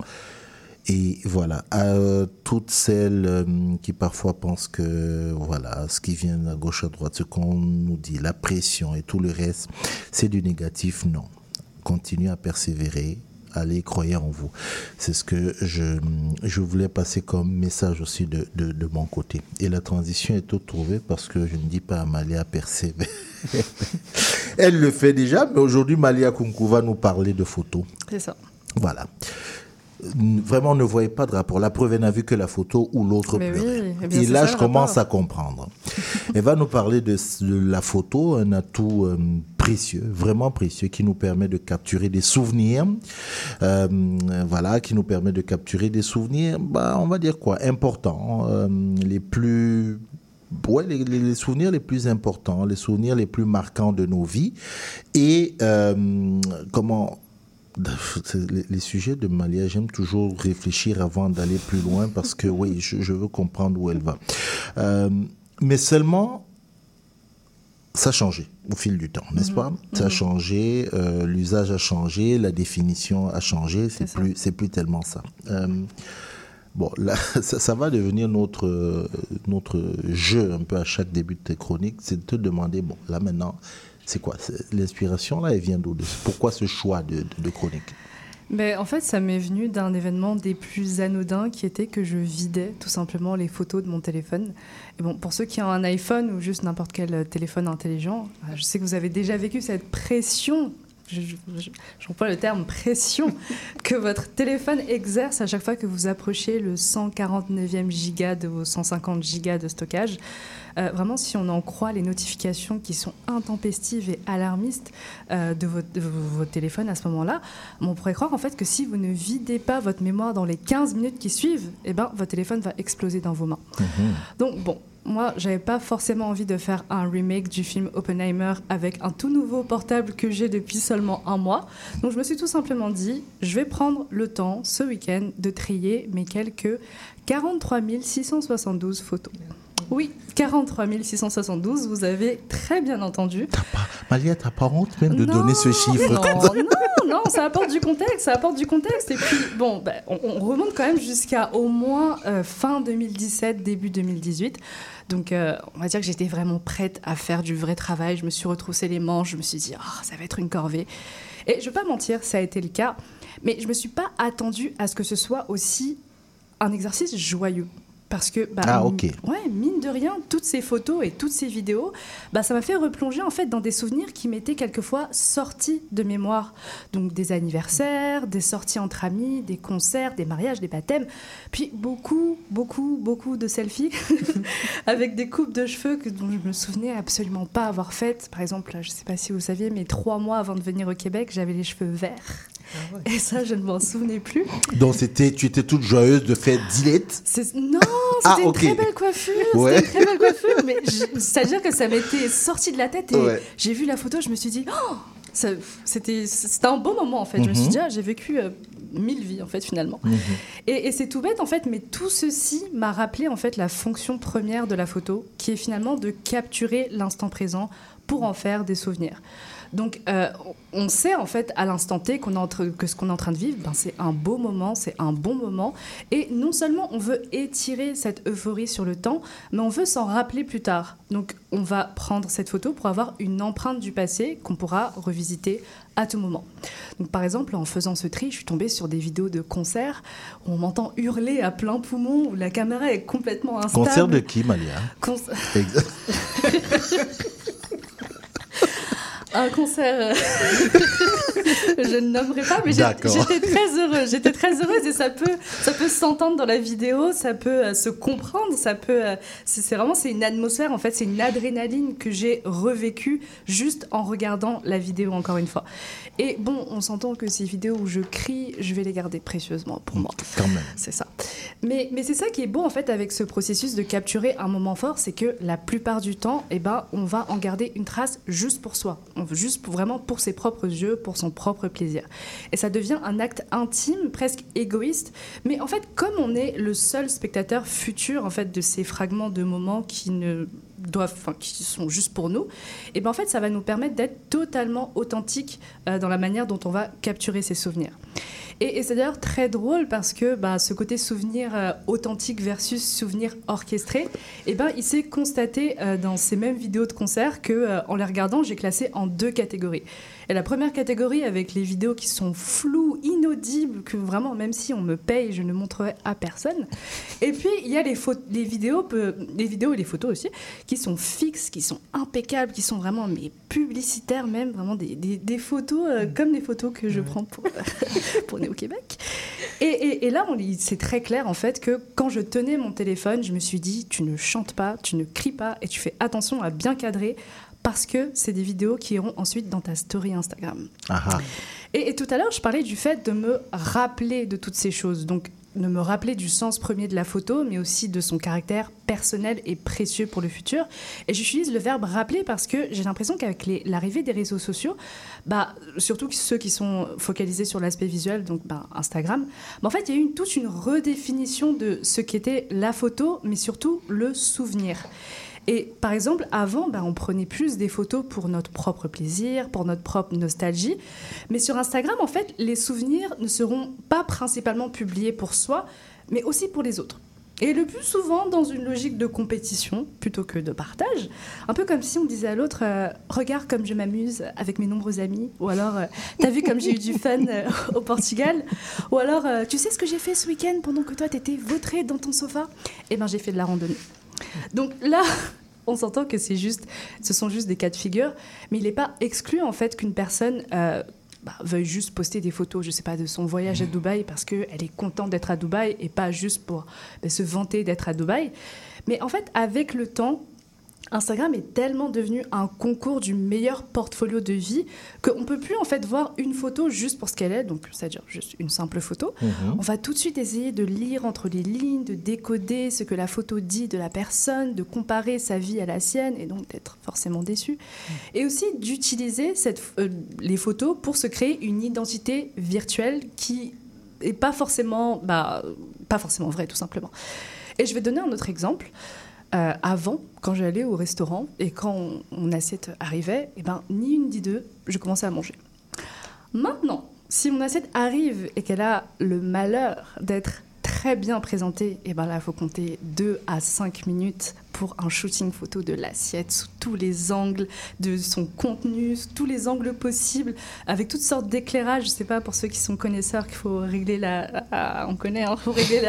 Et voilà, à euh, toutes celles euh, qui parfois pensent que voilà, ce qui vient à gauche à droite, ce qu'on nous dit, la pression et tout le reste, c'est du négatif, non. Continuez à persévérer, allez, croyez en vous. C'est ce que je, je voulais passer comme message aussi de, de, de mon côté. Et la transition est toute trouvée parce que je ne dis pas à Malia persévérer. Elle le fait déjà, mais aujourd'hui, Malia Kunku va nous parler de photos. C'est ça. Voilà. Vraiment, ne voyez pas de rapport. La preuve, elle n'a vu que la photo ou l'autre oui, eh Et c'est là, ça, je commence rapport. à comprendre. elle va nous parler de, de la photo, un atout euh, précieux, vraiment précieux, qui nous permet de capturer des souvenirs. Euh, voilà, qui nous permet de capturer des souvenirs, bah, on va dire quoi, importants, euh, les plus ouais, les, les- les souvenirs les plus importants, les souvenirs les plus marquants de nos vies. Et euh, comment. Les, les sujets de Malia, j'aime toujours réfléchir avant d'aller plus loin parce que oui, je, je veux comprendre où elle va. Euh, mais seulement, ça a changé au fil du temps, n'est-ce pas? Ça a changé, euh, l'usage a changé, la définition a changé, c'est plus, c'est plus tellement ça. Euh, Bon, là, ça, ça va devenir notre, notre jeu un peu à chaque début de tes chroniques, c'est de te demander, bon, là maintenant, c'est quoi L'inspiration, là, elle vient d'où Pourquoi ce choix de, de, chronique Mais en fait, ça m'est venu d'un événement des plus anodins qui était que je vidais tout simplement les photos de mon téléphone. Et bon, pour ceux qui ont un iPhone ou juste n'importe quel euh, téléphone intelligent, euh, je sais que vous avez déjà vécu cette pression. Je- je- je- J'emploie le terme pression que votre téléphone exerce à chaque fois que vous approchez le 149e giga de vos 150 gigas de stockage. Euh, vraiment, si on en croit les notifications qui sont intempestives et alarmistes euh, de, votre, de votre téléphone à ce moment-là, on pourrait croire en fait que si vous ne videz pas votre mémoire dans les 15 minutes qui suivent, eh ben, votre téléphone va exploser dans vos mains. Donc bon, moi, j'avais pas forcément envie de faire un remake du film Oppenheimer avec un tout nouveau portable que j'ai depuis seulement un mois. Donc je me suis tout simplement dit, je vais prendre le temps ce week-end de trier mes quelques 43 672 photos. Oui, 43 672, vous avez très bien entendu. Malia, t'as pas honte même de Non, donner ce chiffre Non, non, non, ça apporte du contexte, ça apporte du contexte. Et puis, bon, bah, on, on remonte quand même jusqu'à au moins euh, fin 2017, début 2018. Donc, euh, on va dire que j'étais vraiment prête à faire du vrai travail. Je me suis retroussé les manches, je me suis dit, Ah, ça va être une corvée. Et je vais pas mentir, ça a été le cas. Mais je me suis pas attendue à ce que ce soit aussi un exercice joyeux. Parce que, bah, Ah, ouais, mine de rien, toutes ces photos et toutes ces vidéos, bah, ça m'a fait replonger en fait dans des souvenirs qui m'étaient quelquefois sortis de mémoire. Donc des anniversaires, des sorties entre amis, des concerts, des mariages, des baptêmes, puis beaucoup, beaucoup, beaucoup de selfies avec des coupes de cheveux que, dont je me souvenais absolument pas avoir faites. Par exemple, je sais pas si vous saviez, mais trois mois avant de venir au Québec, j'avais les cheveux verts. Et ça, je ne m'en souvenais plus. Donc, c'était, tu étais toute joyeuse de faire dilette Non, Ah, c'était ok. une très belle coiffure. Ouais. C'était une très belle coiffure, mais c'est-à-dire que ça m'était sorti de la tête et Ouais. j'ai vu la photo, je me suis dit, oh, c'était c'était un beau moment en fait. Je me suis Mhm. dit, ah, j'ai vécu euh, mille vies en fait finalement. Et, et c'est tout bête en fait, mais tout ceci m'a rappelé en fait la fonction première de la photo, qui est finalement de capturer l'instant présent pour en faire des souvenirs. Donc, euh, on sait en fait à l'instant T qu'on que ce qu'on est en train de vivre, ben, c'est un beau moment, c'est un bon moment. Et non seulement on veut étirer cette euphorie sur le temps, mais on veut s'en rappeler plus tard. Donc, on va prendre cette photo pour avoir une empreinte du passé qu'on pourra revisiter à tout moment. Donc, par exemple, en faisant ce tri, je suis tombée sur des vidéos de concerts où on m'entend hurler à plein poumon, où la caméra est complètement instable. Concert de qui, Malia? Con-. un concert. euh, je ne nommerai pas, mais j'étais très heureuse. J'étais très heureuse et ça peut, ça peut s'entendre dans la vidéo, ça peut euh, se comprendre, ça peut. euh, c'est vraiment c'est une atmosphère. En fait, c'est une adrénaline que j'ai revécue juste en regardant la vidéo encore une fois. Et bon, on s'entend que ces vidéos où je crie, je vais les garder précieusement pour moi. Quand même. C'est ça. Mais, mais c'est ça qui est beau en fait avec ce processus de capturer un moment fort, c'est que la plupart du temps, eh ben, on va en garder une trace juste pour soi, On juste vraiment pour ses propres yeux, pour son propre plaisir. Et ça devient un acte intime, presque égoïste. Mais en fait, comme on est le seul spectateur futur en fait de ces fragments de moments qui ne doivent, qui sont juste pour nous, et ben en fait, ça va nous permettre d'être totalement authentique euh, dans la manière dont on va capturer ces souvenirs. Et, et c'est d'ailleurs très drôle parce que bah, ce côté souvenir euh, authentique versus souvenir orchestré, eh ben, il s'est constaté euh, dans ces mêmes vidéos de concert que, en les regardant, j'ai classé en deux catégories. Et la première catégorie avec les vidéos qui sont floues, inaudibles, que vraiment, même si on me paye, je ne montrerai à personne. Et puis, il y a les, les, vidéos, les vidéos et les photos aussi, qui sont fixes, qui sont impeccables, qui sont vraiment mais publicitaires même, vraiment des, des- des photos euh, comme les photos que je prends pour, pour Néo Québec. Et, et- et là, c'est très clair en fait que quand je tenais mon téléphone, je me suis dit, tu ne chantes pas, tu ne cries pas et tu fais attention à bien cadrer parce que c'est des vidéos qui iront ensuite dans ta story Instagram. Et, et tout à l'heure, je parlais du fait de me rappeler de toutes ces choses. Donc, de me rappeler du sens premier de la photo, mais aussi de son caractère personnel et précieux pour le futur. Et j'utilise le verbe rappeler parce que j'ai l'impression qu'avec l'arrivée des réseaux sociaux, bah, surtout ceux qui sont focalisés sur l'aspect visuel, donc bah, Instagram, bah, en fait, il y a eu une- toute une redéfinition de ce qu'était la photo, mais surtout le souvenir. Et par exemple, avant, ben, on prenait plus des photos pour notre propre plaisir, pour notre propre nostalgie. Mais sur Instagram, en fait, les souvenirs ne seront pas principalement publiés pour soi, mais aussi pour les autres. Et le plus souvent dans une logique de compétition plutôt que de partage. Un peu comme si on disait à l'autre euh, Regarde comme je m'amuse avec mes nombreux amis. Ou alors euh, T'as vu comme j'ai eu du fun euh, au Portugal? Ou alors Tu sais ce que j'ai fait ce week-end pendant que toi t'étais vautré dans ton sofa? Eh ben j'ai fait de la randonnée. Donc là, on s'entend que c'est juste, ce sont juste des cas de figure, mais il n'est pas exclu en fait qu'une personne euh, bah, veuille juste poster des photos, je sais pas, de son voyage à Dubaï parce qu'elle est contente d'être à Dubaï et pas juste pour bah, se vanter d'être à Dubaï. Mais en fait, avec le temps, Instagram est tellement devenu un concours du meilleur portfolio de vie qu'on peut plus en fait voir une photo juste pour ce qu'elle est, donc c'est-à-dire juste une simple photo. Mhm. On va tout de suite essayer de lire entre les lignes, de décoder ce que la photo dit de la personne, de comparer sa vie à la sienne et donc d'être forcément déçu. Et aussi d'utiliser euh, les photos pour se créer une identité virtuelle qui est pas forcément, bah, pas forcément vraie tout simplement. Et je vais donner un autre exemple. Euh, avant, quand j'allais au restaurant et quand on- mon assiette arrivait, eh ben, ni une ni deux, je commençais à manger. Maintenant, si mon assiette arrive et qu'elle a le malheur d'être très bien présentée, et ben là, il faut compter 2 à 5 minutes pour un shooting photo de l'assiette sous tous les angles de son contenu, sous tous les angles possibles, avec toutes sortes d'éclairages. Je sais pas, pour ceux qui sont connaisseurs, qu'il faut régler la... ah, on connaît, il faut régler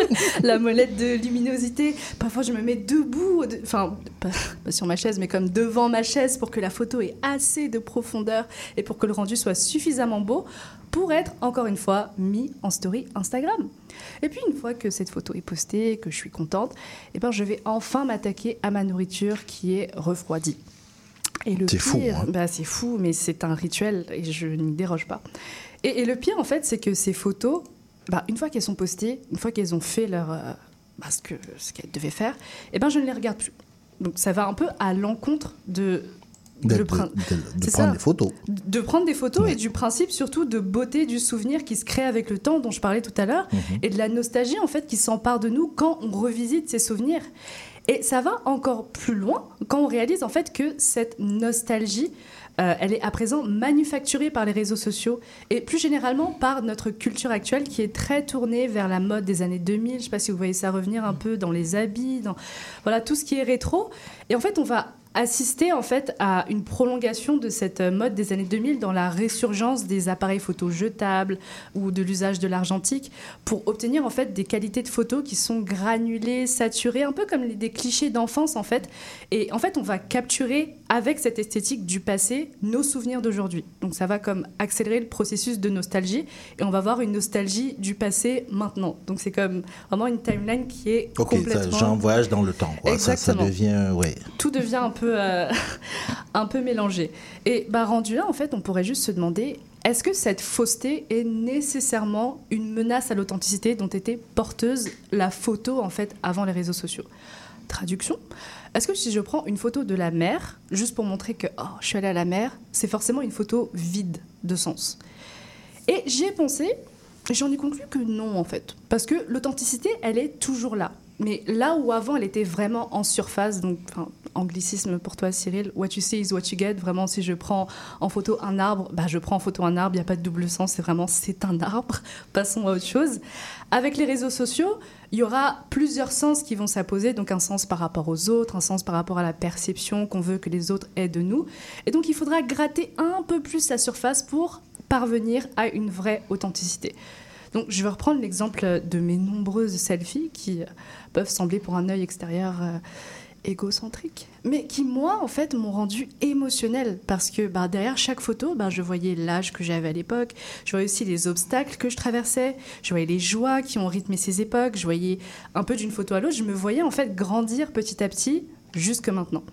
la... molette de luminosité. Parfois, je me mets debout, de- enfin, pas sur ma chaise, mais comme devant ma chaise pour que la photo ait assez de profondeur et pour que le rendu soit suffisamment beau pour être, encore une fois, mis en story Instagram. Et puis, une fois que cette photo est postée, que je suis contente, eh ben, je vais enfin m'attaquer à ma nourriture qui est refroidie. Et le C'est fou, pire, hein. bah, c'est fou, mais c'est un rituel et je n'y déroge pas. Et, et le pire, en fait, c'est que ces photos, bah, une fois qu'elles sont postées, une fois qu'elles ont fait leur, euh, bah, ce qu'elles devaient faire, eh ben, je ne les regarde plus. Donc ça va un peu à l'encontre de, De, prendre des photos. de prendre des photos et du principe surtout de beauté du souvenir qui se crée avec le temps dont je parlais tout à l'heure Mhm. et de la nostalgie en fait qui s'empare de nous quand on revisite ces souvenirs. Et ça va encore plus loin quand on réalise en fait que cette nostalgie, euh, elle est à présent manufacturée par les réseaux sociaux et plus généralement par notre culture actuelle qui est très tournée vers la mode des années 2000. Je ne sais pas si vous voyez ça revenir un peu dans les habits, dans voilà tout ce qui est rétro. Et en fait, on va assister en fait à une prolongation de cette mode des années 2000 dans la résurgence des appareils photo jetables ou de l'usage de l'argentique pour obtenir en fait des qualités de photos qui sont granulées, saturées, un peu comme des clichés d'enfance en fait. Et en fait, on va capturer avec cette esthétique du passé nos souvenirs d'aujourd'hui. Donc ça va comme accélérer le processus de nostalgie et on va voir une nostalgie du passé maintenant. Donc c'est comme vraiment une timeline qui est Ok, ça, complètement j'en voyage dans le temps. quoi. Ça, ça Exactement. devient, ouais. tout devient un peu, euh, un peu mélangé. Et bah, rendu là, en fait, on pourrait juste se demander est-ce que cette fausseté est nécessairement une menace à l'authenticité dont était porteuse la photo en fait avant les réseaux sociaux? Traduction Est-ce que si je prends une photo de la mer, juste pour montrer que oh, je suis allée à la mer, c'est forcément une photo vide de sens? Et j'y ai pensé j'en ai conclu que non en fait. Parce que l'authenticité, elle est toujours là. Mais là où avant elle était vraiment en surface, donc anglicisme pour toi Cyril, what you see is what you get. Vraiment, si je prends en photo un arbre, bah, je prends en photo un arbre, il n'y a pas de double sens, c'est vraiment c'est un arbre. Passons à autre chose. Avec les réseaux sociaux, il y aura plusieurs sens qui vont s'apposer, donc un sens par rapport aux autres, un sens par rapport à la perception qu'on veut que les autres aient de nous. Et donc il faudra gratter un peu plus la surface pour parvenir à une vraie authenticité. Donc je vais reprendre l'exemple de mes nombreuses selfies qui peuvent sembler pour un œil extérieur euh, égocentrique, mais qui moi en fait m'ont rendu émotionnelle parce que bah, derrière chaque photo, bah, je voyais l'âge que j'avais à l'époque, je voyais aussi les obstacles que je traversais, je voyais les joies qui ont rythmé ces époques, je voyais un peu d'une photo à l'autre, je me voyais en fait grandir petit à petit jusque maintenant.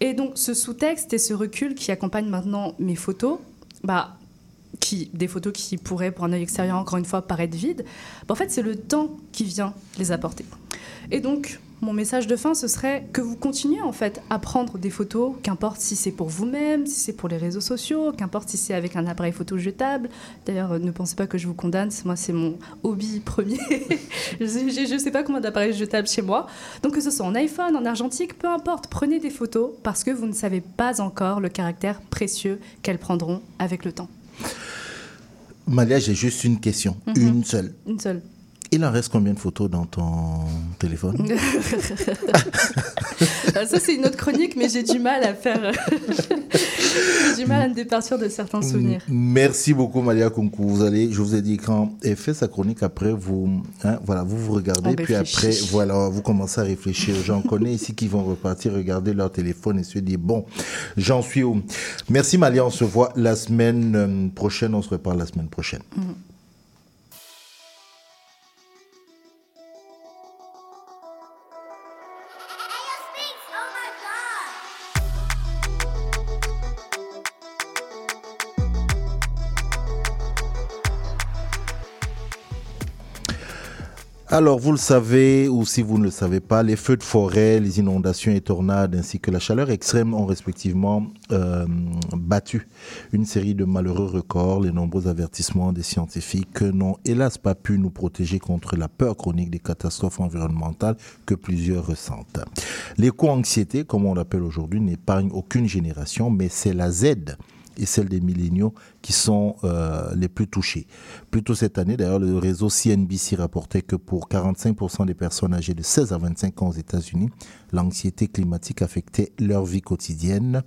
Et donc ce sous-texte et ce recul qui accompagnent maintenant mes photos, bah qui, des photos qui pourraient, pour un œil extérieur, encore une fois, paraître vides, bah, en fait, c'est le temps qui vient les apporter. Et donc, mon message de fin, ce serait que vous continuez, en fait, à prendre des photos, qu'importe si c'est pour vous-même, si c'est pour les réseaux sociaux, qu'importe si c'est avec un appareil photo jetable. D'ailleurs, ne pensez pas que je vous condamne, moi, c'est mon hobby premier. je ne sais pas combien d'appareils jetables chez moi. Donc, que ce soit en iPhone, en argentique, peu importe, prenez des photos parce que vous ne savez pas encore le caractère précieux qu'elles prendront avec le temps. Malia, j'ai juste une question. Mhm. Une seule. Une seule. Il en reste combien de photos dans ton téléphone? Ah, Ça, c'est une autre chronique, mais j'ai du mal à faire. j'ai du mal à me départir de certains souvenirs. Merci beaucoup, Malia Kunku. Vous allez, je vous ai dit, quand elle fait sa chronique, après, vous, hein, voilà, vous vous regardez, On puis après, voilà, vous commencez à réfléchir. J'en connais ici qui vont repartir, regarder leur téléphone et se dire, bon, j'en suis où? Merci, Malia. On se voit la semaine euh, prochaine. On se reparle la semaine prochaine. Alors, vous le savez, ou si vous ne le savez pas, les feux de forêt, les inondations et tornades, ainsi que la chaleur extrême ont respectivement euh, battu une série de malheureux records. Les nombreux avertissements des scientifiques n'ont hélas pas pu nous protéger contre la peur chronique des catastrophes environnementales que plusieurs ressentent. L'éco-anxiété, comme on l'appelle aujourd'hui, n'épargne aucune génération, mais c'est la Z et celle des milléniaux qui sont euh, les plus touchés. Plus tôt cette année, d'ailleurs, le réseau CNBC rapportait que pour 45% des personnes âgées de 16 à 25 ans aux États-Unis, l'anxiété climatique affectait leur vie quotidienne.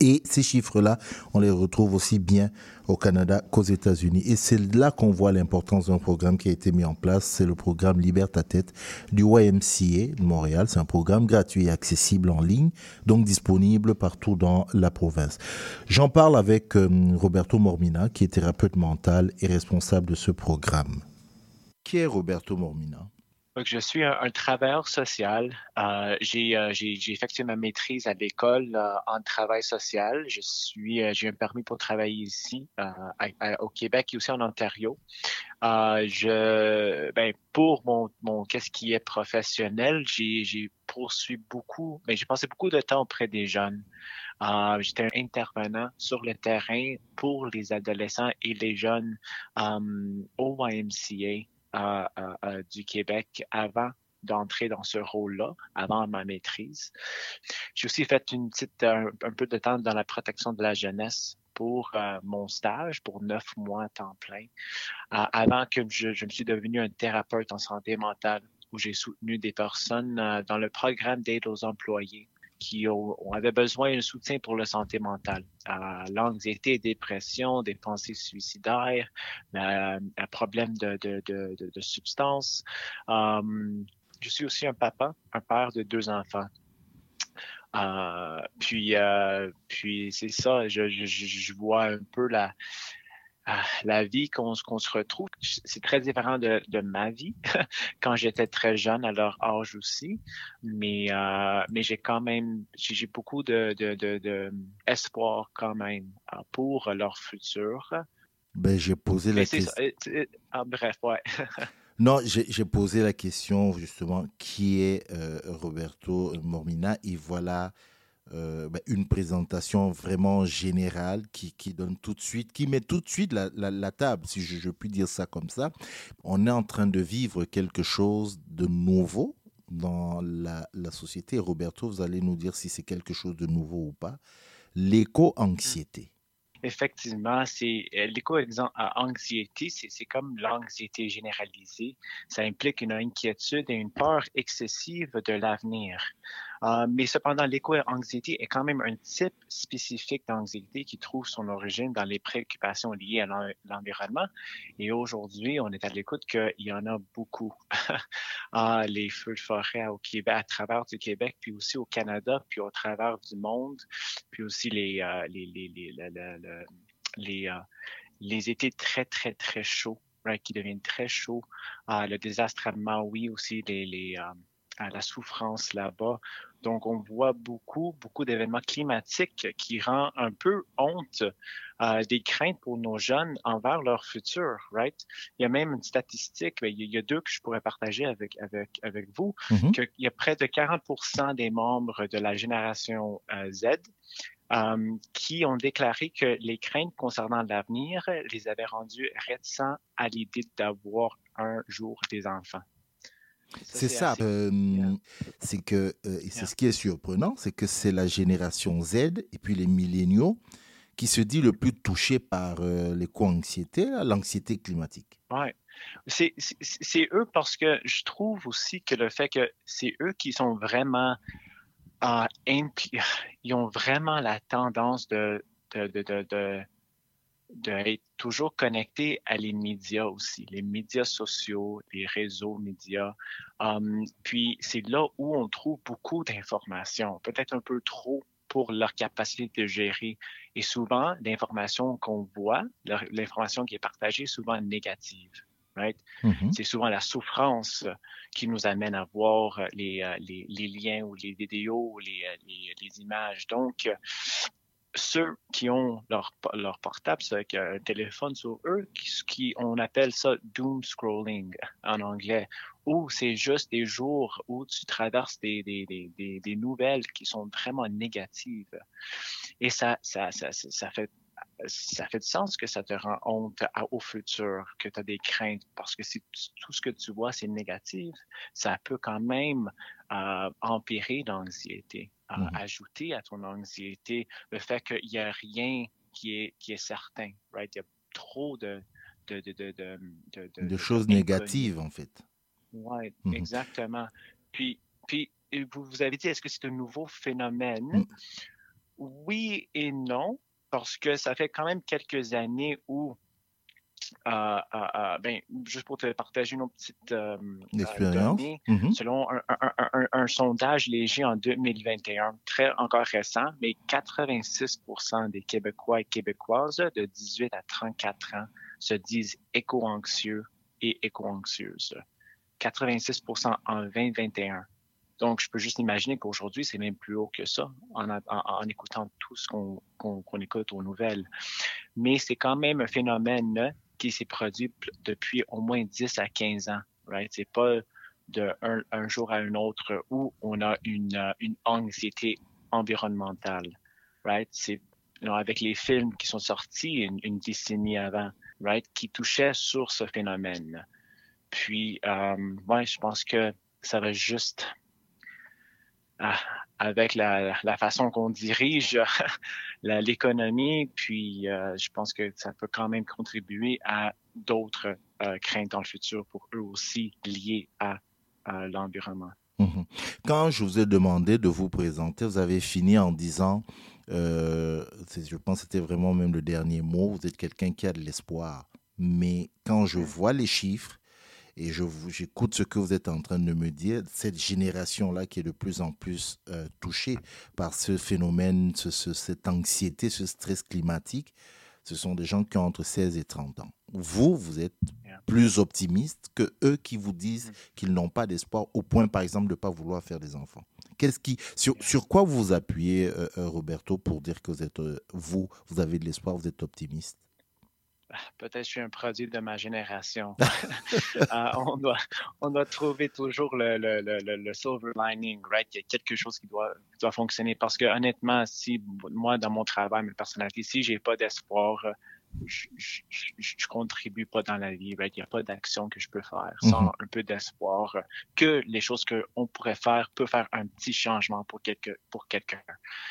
Et ces chiffres-là, on les retrouve aussi bien au Canada qu'aux États-Unis. Et c'est là qu'on voit l'importance d'un programme qui a été mis en place. C'est le programme Libère ta tête du YMCA de Montréal. C'est un programme gratuit et accessible en ligne, donc disponible partout dans la province. J'en parle avec euh, Roberto Mormina, qui est thérapeute mental et responsable de ce programme. Qui est Roberto Mormina? Je suis un, travailleur social. Euh, j'ai, euh, j'ai, effectué ma maîtrise à l'école euh, en travail social. J'ai un permis pour travailler ici, au Québec et aussi en Ontario. Ben, pour mon, qu'est-ce qui est professionnel, j'ai, poursuivi beaucoup, mais j'ai passé beaucoup de temps auprès des jeunes. J'étais un intervenant sur le terrain pour les adolescents et les jeunes au YMCA du Québec avant d'entrer dans ce rôle-là avant ma maîtrise. J'ai aussi fait une petite, un, un, peu de temps dans la protection de la jeunesse pour euh, mon stage, pour neuf mois à temps plein, euh, avant que je, me suis devenu un thérapeute en santé mentale, où j'ai soutenu des personnes euh, dans le programme d'aide aux employés qui ont, avaient besoin d'un soutien pour la santé mentale, à l'anxiété, dépression, des pensées suicidaires, euh, un problème de, de, de, de, de substance. Um, je suis aussi un papa, un père de deux enfants. Euh, puis, euh, puis c'est ça, je, je, je, vois un peu la, la vie qu'on se retrouve. C'est très différent de, de ma vie quand j'étais très jeune, à leur âge aussi. Mais, euh, mais j'ai quand même, j'ai beaucoup de, de, de, de, espoir quand même pour leur futur. Ben, j'ai posé la question. Ah, bref, ouais. Non, j'ai posé la question justement qui est euh, Roberto Mormina? Et voilà euh, ben, une présentation vraiment générale qui, qui, donne tout de suite, qui met tout de suite la, la, table, si je, puis dire ça comme ça. On est en train de vivre quelque chose de nouveau dans la, la société. Roberto, vous allez nous dire si c'est quelque chose de nouveau ou pas. L'éco-anxiété. Effectivement, c'est l'éco-anxiété, c'est comme l'anxiété généralisée. Ça implique une inquiétude et une peur excessive de l'avenir. Euh, mais cependant, l'éco-anxiété est quand même un type spécifique d'anxiété qui trouve son origine dans les préoccupations liées à l'environnement. Et aujourd'hui, on est à l'écoute qu'il y en a beaucoup. ah, les feux de forêt au Québec, à travers du Québec, puis aussi au Canada, puis au travers du monde, puis aussi les, euh, les, les, les, les, euh, les étés très, très, très chauds. Qui deviennent très chauds. Uh, le désastre à Maui aussi, les, les, uh, la souffrance là-bas. Donc, on voit beaucoup, beaucoup d'événements climatiques qui rendent un peu honte euh, des craintes pour nos jeunes envers leur futur, right? Il y a même une statistique, il y a deux que je pourrais partager avec, avec, avec vous, mm -hmm. qu'il y a près de 40% des membres de la génération euh, Z euh, qui ont déclaré que les craintes concernant l'avenir les avaient rendus réticents à l'idée d'avoir un jour des enfants. C'est ça. Euh, c'est que euh, c'est ce qui est surprenant, c'est que c'est la génération Z et puis les milléniaux qui se dit le plus touché par euh, l'éco-anxiété, l'anxiété climatique. Ouais. C'est eux parce que je trouve aussi que le fait que c'est eux qui sont vraiment ils ont vraiment la tendance de, de, de, de d'être toujours connecté à les médias aussi, les médias sociaux, les réseaux médias. Um, puis c'est là où on trouve beaucoup d'informations, peut-être un peu trop pour leur capacité de gérer. Et souvent, l'information qu'on voit, l'information qui est partagée, est souvent négative. Right? Mm -hmm. C'est souvent la souffrance qui nous amène à voir les, les, les liens ou les vidéos ou les, les, les images. Donc, ceux qui ont leur, leur portable, avec un téléphone sur eux, qui, qui, on appelle ça doom scrolling en anglais, où c'est juste des jours où tu traverses des, des, des, des, nouvelles qui sont vraiment négatives. Et ça, ça, ça, ça fait ça fait du sens que ça te rend honte au futur, que tu as des craintes, parce que si tout ce que tu vois, c'est négatif, ça peut quand même euh, empirer l'anxiété, euh, mm -hmm. ajouter à ton anxiété le fait qu'il n'y a rien qui est, qui est certain, right? Il y a trop de... De, de, de, de, de, de choses négatives, en fait. Oui, mm -hmm. exactement. Puis, puis vous, vous avez dit, est-ce que c'est un nouveau phénomène? Mm. Oui et non parce que ça fait quand même quelques années où, euh, euh, euh, ben, juste pour te partager une petite euh, expérience, données, mm -hmm. selon un, un, un, un, sondage léger en 2021, très encore récent, mais 86% des Québécois et Québécoises de 18 à 34 ans se disent éco-anxieux et éco-anxieuses. 86% en 2021. Donc, je peux juste imaginer qu'aujourd'hui, c'est même plus haut que ça en, en, en écoutant tout ce qu'on qu qu écoute aux nouvelles. Mais c'est quand même un phénomène qui s'est produit depuis au moins 10 à 15 ans. Right? C'est pas de un, jour à un autre où on a une, une anxiété environnementale. Right? C'est avec les films qui sont sortis une, une décennie avant, right? qui touchaient sur ce phénomène. Puis, euh, ouais, je pense que ça va juste avec la, la façon qu'on dirige l'économie, puis euh, je pense que ça peut quand même contribuer à d'autres euh, craintes dans le futur pour eux aussi liées à, à l'environnement. Mhm. Quand je vous ai demandé de vous présenter, vous avez fini en disant, euh, je pense que c'était vraiment même le dernier mot, vous êtes quelqu'un qui a de l'espoir. Mais quand je vois les chiffres et je vous- j'écoute ce que vous êtes en train de me dire, cette génération-là qui est de plus en plus euh, touchée par ce phénomène, ce- ce- cette anxiété, ce stress climatique, ce sont des gens qui ont entre 16 et 30 ans. Vous, vous êtes plus optimiste que eux qui vous disent qu'ils n'ont pas d'espoir au point, par exemple, de ne pas vouloir faire des enfants. Qu'est-ce qui, sur, sur quoi vous vous appuyez, euh, euh, Roberto, pour dire que vous êtes, euh, vous, vous avez de l'espoir, vous êtes optimiste? Peut-être que je suis un produit de ma génération. Euh, on, doit, on doit trouver toujours le, le, le, le- le silver lining, right? Il y a quelque chose qui doit, qui doit fonctionner. Parce que honnêtement, si moi, dans mon travail, ma personnalité, si j'ai pas d'espoir, je, je, contribue pas dans la vie, right? Il n'y a pas d'action que je peux faire sans Mhm. un peu d'espoir que les choses qu'on pourrait faire peuvent faire un petit changement pour, quelque, pour quelqu'un.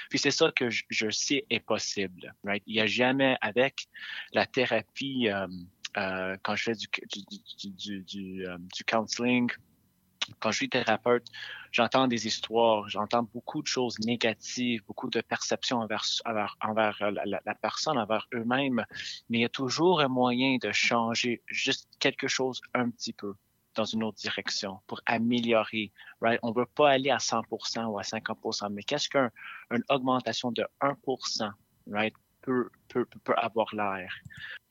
Puis c'est ça que je, je sais est possible, right? Il n'y a jamais avec la thérapie, euh, euh, quand je fais du, du, du, du, du, euh, du counseling, quand je suis thérapeute, j'entends des histoires, j'entends beaucoup de choses négatives, beaucoup de perceptions envers, la, personne, envers eux-mêmes, mais il y a toujours un moyen de changer juste quelque chose un petit peu dans une autre direction pour améliorer. Right? On ne veut pas aller à 100% ou à 50%, mais qu'est-ce qu'une augmentation de 1% right, peut, avoir l'air?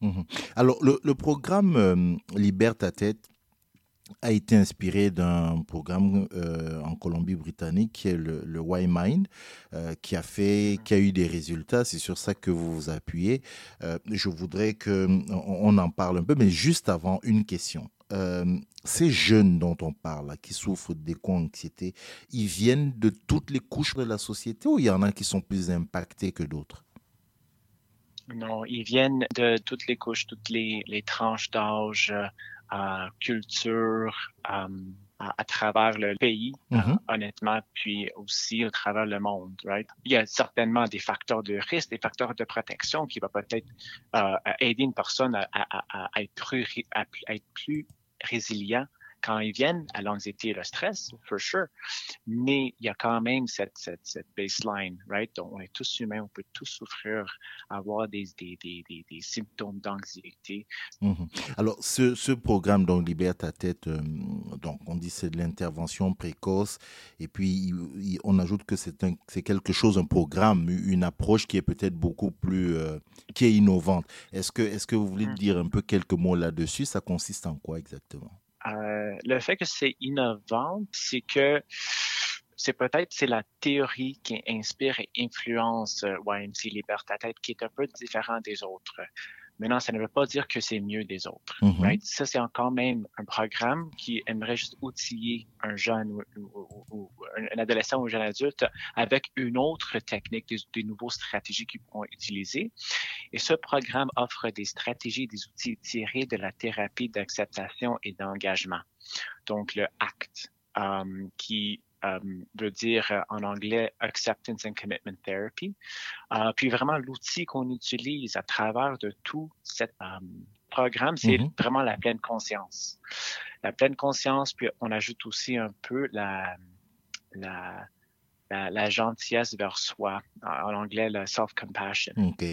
Mhm. Alors, le, le programme euh, Libère ta tête a été inspiré d'un programme euh, en Colombie-Britannique qui est le, le Y Mind, euh, qui a fait, qui a eu des résultats. C'est sur ça que vous vous appuyez. Euh, je voudrais que on, en parle un peu, mais juste avant, une question. Ces jeunes dont on parle, qui souffrent d'éco-anxiété, ils viennent de toutes les couches de la société ou il y en a qui sont plus impactés que d'autres? Non, ils viennent de toutes les couches, toutes les tranches d'âge, euh, culture, euh, à, à travers le pays, Mhm. honnêtement, puis aussi à travers le monde, right? Il y a certainement des facteurs de risque, des facteurs de protection qui vont peut-être euh, aider une personne à, à- à- à être plus, à être plus résilient quand ils viennent à l'anxiété et le stress, for sure. Mais il y a quand même cette, cette, cette baseline, right? Donc, on est tous humains, on peut tous souffrir, avoir des, des, des, des, des symptômes d'anxiété. Mhm. Alors, ce, ce programme, donc, Libère ta tête, euh, donc, on dit c'est de l'intervention précoce, et puis il- il- on ajoute que c'est quelque chose, un programme, une approche qui est peut-être beaucoup plus, euh, qui est innovante. Est-ce que, est-ce que vous voulez dire un peu quelques mots là-dessus? Ça consiste en quoi exactement? Euh, le fait que c'est innovant, c'est que c'est peut-être c'est la théorie qui inspire et influence euh, YMC Liberté Tête qui est un peu différent des autres. Maintenant, ça ne veut pas dire que c'est mieux des autres. Mhm. right? Ça, c'est quand même un programme qui aimerait juste outiller un jeune ou, ou- ou- ou un adolescent ou un jeune adulte avec une autre technique, des, des nouveaux stratégies qu'ils pourront utiliser. Et ce programme offre des stratégies, des outils tirés de la thérapie d'acceptation et d'engagement. Donc, le ACT, euh, qui euh, veut dire euh, en anglais Acceptance and Commitment Therapy. Euh, puis vraiment, l'outil qu'on utilise à travers de tout ce programme, c'est Mhm. vraiment la pleine conscience. La pleine conscience, puis on ajoute aussi un peu la, la, la, la gentillesse vers soi. En anglais, le self-compassion. Ok.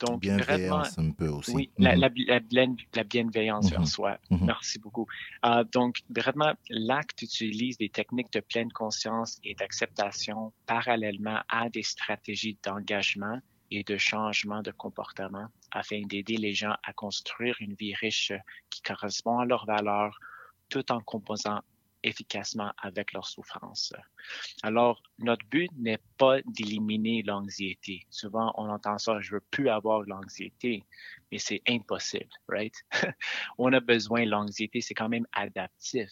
Donc, vraiment, Bienveillance un peu aussi. oui, la, la, la, bien- la bienveillance Mhm. vers soi. Mhm. Merci beaucoup. Euh, donc, vraiment, l'acte utilise des techniques de pleine conscience et d'acceptation parallèlement à des stratégies d'engagement et de changement de comportement afin d'aider les gens à construire une vie riche qui correspond à leurs valeurs tout en composant efficacement avec leurs souffrances. Alors, notre but n'est pas d'éliminer l'anxiété. Souvent, on entend ça, je veux plus avoir l'anxiété, mais c'est impossible, right? on a besoin de l'anxiété, c'est quand même adaptif.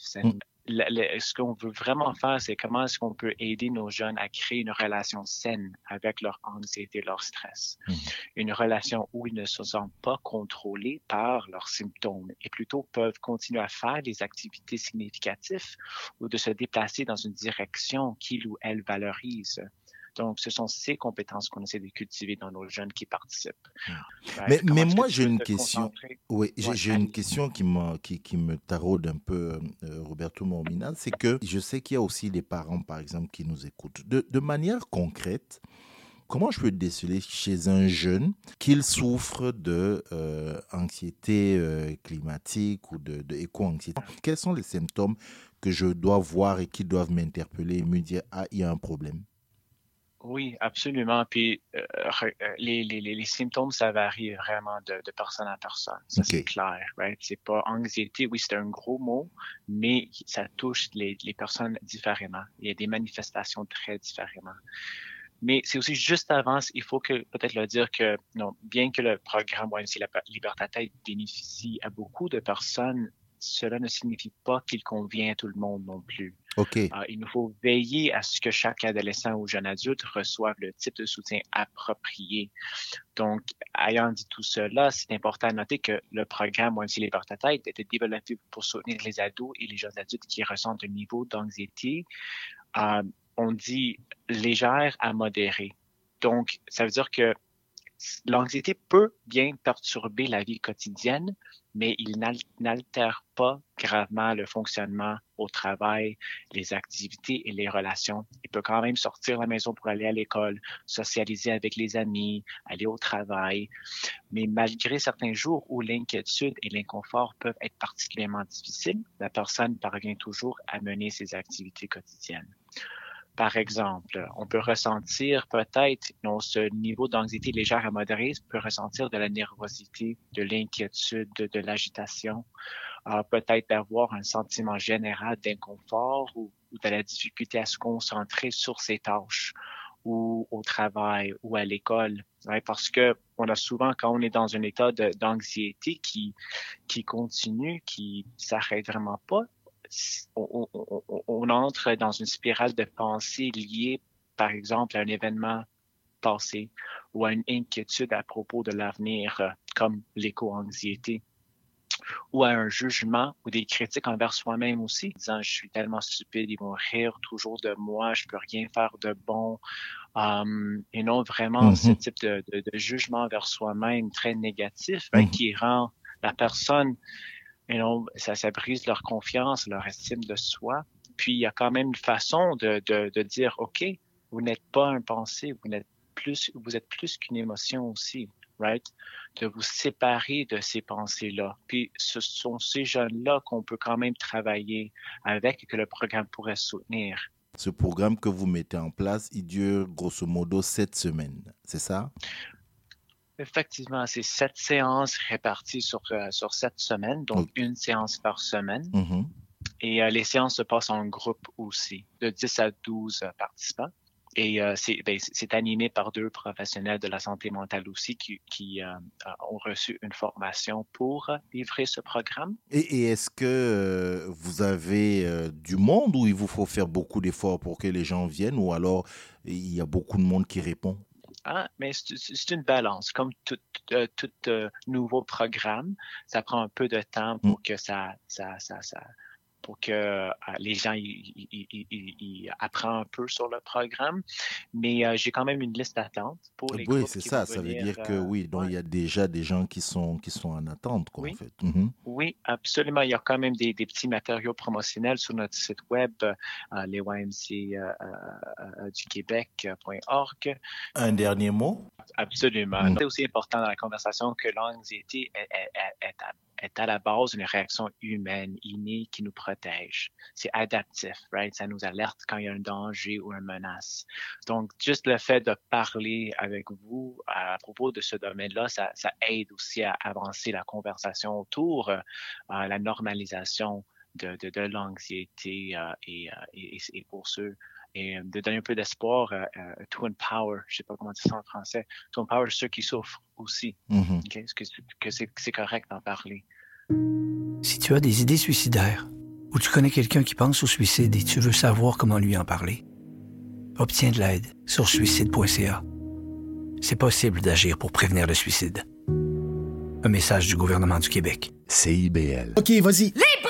Ce qu'on veut vraiment faire, c'est comment est-ce qu'on peut aider nos jeunes à créer une relation saine avec leur anxiété, leur stress. Une relation où ils ne se sentent pas contrôlés par leurs symptômes et plutôt peuvent continuer à faire des activités significatives ou de se déplacer dans une direction qu'ils ou elles valorisent. Donc, ce sont ces compétences qu'on essaie de cultiver dans nos jeunes qui participent. Ouais, Mais, que moi, j'ai une question. concentrer? Oui, j'ai Ouais, j'ai une question qui, m'a- qui, qui me taraude un peu, euh, Roberto Mormina. C'est que je sais qu'il y a aussi des parents, par exemple, qui nous écoutent. De, de manière concrète, comment je peux déceler chez un jeune qu'il souffre de euh, anxiété euh, climatique ou de, de éco-anxiété? Quels sont les symptômes que je dois voir et qui doivent m'interpeller et me dire ah il y a un problème? Oui, absolument. Puis euh, euh, les, les, les, symptômes, ça varie vraiment de, de personne à personne. Ça, c'est clair. Right? C'est pas anxiété, oui, c'est un gros mot, mais ça touche les, les personnes différemment. Il y a des manifestations très différemment. Mais c'est aussi juste avant, il faut que peut-être le dire que non, bien que le programme OMC La Liberté à tête bénéficie à beaucoup de personnes, cela ne signifie pas qu'il convient à tout le monde non plus. OK. Euh, il nous faut veiller à ce que chaque adolescent ou jeune adulte reçoive le type de soutien approprié. Donc, ayant dit tout cela, c'est important à noter que le programme OMC Liberté à tête était développé pour soutenir les ados et les jeunes adultes qui ressentent un niveau d'anxiété euh, on dit légère à modérée. Donc, ça veut dire que l'anxiété peut bien perturber la vie quotidienne, mais il n'al- n'altère pas gravement le fonctionnement au travail, les activités et les relations. Il peut quand même sortir de la maison pour aller à l'école, socialiser avec les amis, aller au travail. Mais malgré certains jours où l'inquiétude et l'inconfort peuvent être particulièrement difficiles, la personne parvient toujours à mener ses activités quotidiennes. Par exemple, on peut ressentir peut-être, non, ce niveau d'anxiété légère à modérée peut ressentir de la nervosité, de l'inquiétude, de, l'agitation, euh, peut-être d'avoir un sentiment général d'inconfort ou, de la difficulté à se concentrer sur ses tâches ou au travail ou à l'école. Parce que on a souvent, quand on est dans un état d'anxiété qui, qui continue, qui s'arrête vraiment pas, on, on- on- on entre dans une spirale de pensée liée, par exemple, à un événement passé ou à une inquiétude à propos de l'avenir, euh, comme l'éco-anxiété, ou à un jugement ou des critiques envers soi-même aussi, disant je suis tellement stupide, ils vont rire toujours de moi, je peux rien faire de bon, Um, et non vraiment Mhm. ce type de, de- de jugement envers soi-même très négatif hein, Mhm. qui rend la personne you know, ça, brise leur confiance, leur estime de soi. Puis il y a quand même une façon de, de, de dire, OK, vous n'êtes pas un pensée, vous n'êtes plus, vous êtes plus qu'une émotion aussi, right? De vous séparer de ces pensées-là. Puis ce sont ces jeunes-là qu'on peut quand même travailler avec et que le programme pourrait soutenir. Ce programme que vous mettez en place, il dure grosso modo sept semaines, c'est ça? Effectivement, c'est sept séances réparties sur, euh, sur sept semaines, donc une séance par semaine. Mhm. Et euh, les séances se passent en groupe aussi, de 10 à 12 euh, participants. Et c'est ben, c'est- animé par deux professionnels de la santé mentale aussi qui, qui ont reçu une formation pour livrer ce programme. Et, et est-ce que vous avez du monde ou il vous faut faire beaucoup d'efforts pour que les gens viennent ou alors il y a beaucoup de monde qui répond? Ah, mais c'est c'est une balance. Comme tout, euh, tout euh, nouveau programme, ça prend un peu de temps pour que ça, ça, ça, ça pour que euh, les gens apprennent un peu sur le programme. Mais euh, j'ai quand même une liste d'attente pour les Oui, c'est ça, ça veut dire que euh, oui, donc il y a déjà des gens qui sont, qui sont en attente, quoi, Oui. en fait. Mhm. Oui, absolument. Il y a quand même des, des petits matériaux promotionnels sur notre site web, les YMC euh, du Québec.org. Un dernier mot? Absolument. Mm. C'est aussi important dans la conversation que l'anxiété est, est- est- est à, est à la base d'une réaction humaine innée qui nous protège. C'est adaptif, right? Ça nous alerte quand il y a un danger ou une menace. Donc, juste le fait de parler avec vous à propos de ce domaine-là, ça, aide aussi à avancer la conversation autour euh, la normalisation de, de, de l'anxiété euh, et, euh, et, et pour ceux et euh, de donner un peu d'espoir euh, to empower, je sais pas comment dire ça en français, to empower ceux qui souffrent aussi. Mhm. Ok? Est-ce que, que c'est, c'est correct d'en parler? Si tu as des idées suicidaires, ou tu connais quelqu'un qui pense au suicide et tu veux savoir comment lui en parler, obtiens de l'aide sur suicide.ca. C'est possible d'agir pour prévenir le suicide. Un message du gouvernement du Québec. CIBL. OK, vas-y. Force!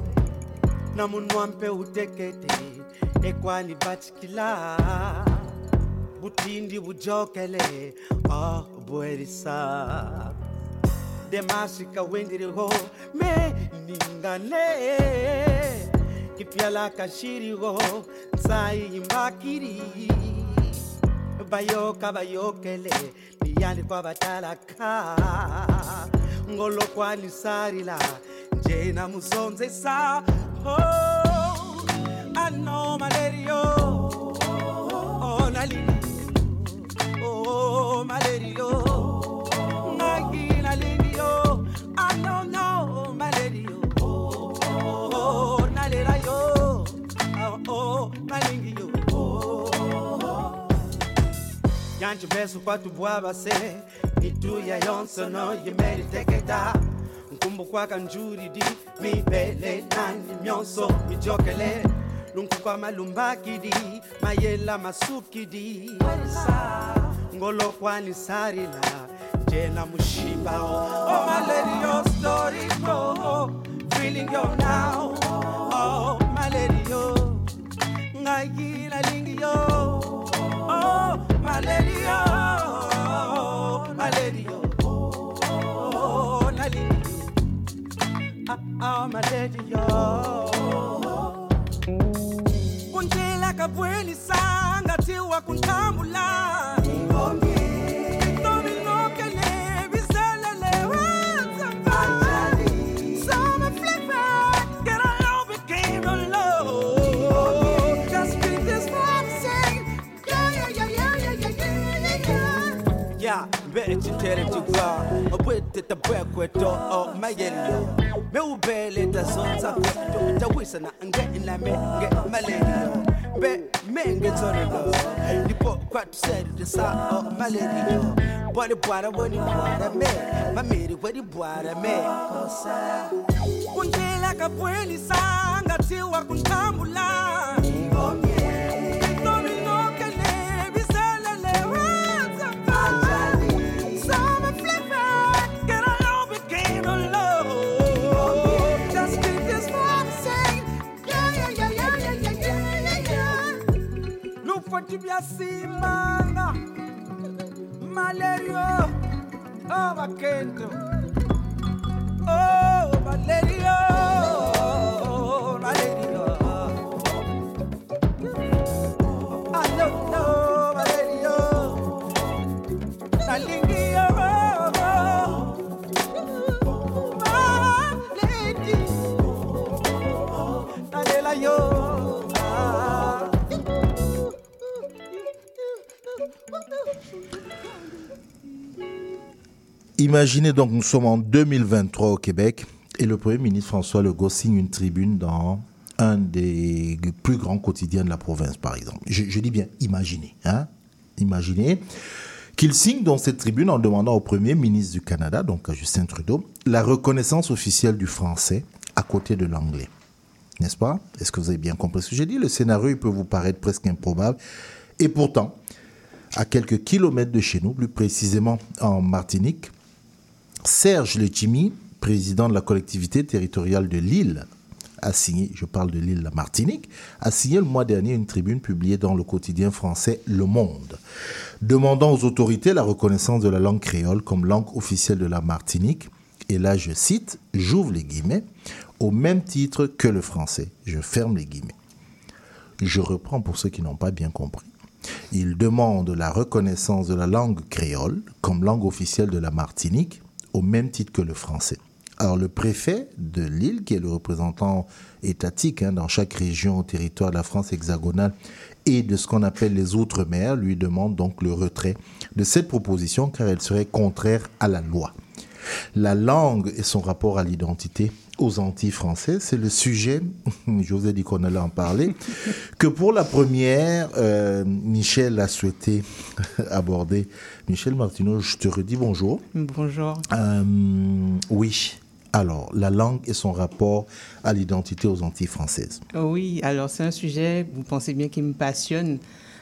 na munwa mpe utekete ekwani bachikila butindi bujokele oh bwerisa. Demashika wendirigo me ningane. Kipyala kashirigo nsayi imbakiri. Bayoka bayokele niyani kwabatalaka ngolokwanisarila njena muzonzesa oh, I know my lady, oh, oh, na lady, oh, my lady, oh, na ki oh, I know no my lady, oh, oh, na lady, oh, oh, na lady, oh. Yancho beso kwa tu buaba se, ni tu ya yonso no, you made it kumbukwaka njulidi mibele nani myonso mijokele. Lunkukwa malumbakidi mayela masukidi ngolokwanisarila jena mushibao oh my lady your story no feeling you now. Oh my lady yo. Lingi yo. Oh my lady yo. amalediyo kunjila kabwelisa ngati wakunthambula Yeah, better to tell it to God. With the back with the my yellow bewubheleda zonza utawisa na ngenilame ngemaleriyo be mengetorelo lipo kwatuseridosa o maleriyo bwali bwara woni bwara me mameri wedi you me. Kunjela kapwelisa ngatiwa kuntambula magonjwa vya simanga, malaria, oh bakento, oh malaria, Imaginez donc, nous sommes en 2023 au Québec et le Premier ministre François Legault signe une tribune dans un des plus grands quotidiens de la province, par exemple. Je, dis bien imaginez. Hein? Imaginez qu'il signe dans cette tribune en demandant au Premier ministre du Canada, donc à Justin Trudeau, la reconnaissance officielle du français à côté de l'anglais. N'est-ce pas? Est-ce que vous avez bien compris ce que j'ai dit? Le scénario peut vous paraître presque improbable. Et pourtant, à quelques kilomètres de chez nous, plus précisément en Martinique, Serge Letchimi, président de la collectivité territoriale de Lille, a signé, je parle de l'île la Martinique, a signé le mois dernier une tribune publiée dans le quotidien français Le Monde, demandant aux autorités la reconnaissance de la langue créole comme langue officielle de la Martinique. Et là, je cite, j'ouvre les guillemets, au même titre que le français. Je ferme les guillemets. Je reprends pour ceux qui n'ont pas bien compris. Il demande la reconnaissance de la langue créole comme langue officielle de la Martinique, au même titre que le français. Alors le préfet de l'île, qui est le représentant étatique hein, dans chaque région territoire de la France hexagonale et de ce qu'on appelle les Outre-mer, lui demande donc le retrait de cette proposition car elle serait contraire à la loi. La langue et son rapport à l'identité aux Antilles françaises, c'est le sujet, je vous ai dit qu'on allait en parler, que pour la première, euh, Michel a souhaité aborder. Michel Martineau, je te redis bonjour. Bonjour. Euh, oui. Alors, la langue et son rapport à l'identité aux Antilles françaises. Oui, alors c'est un sujet, vous pensez bien, qui me passionne,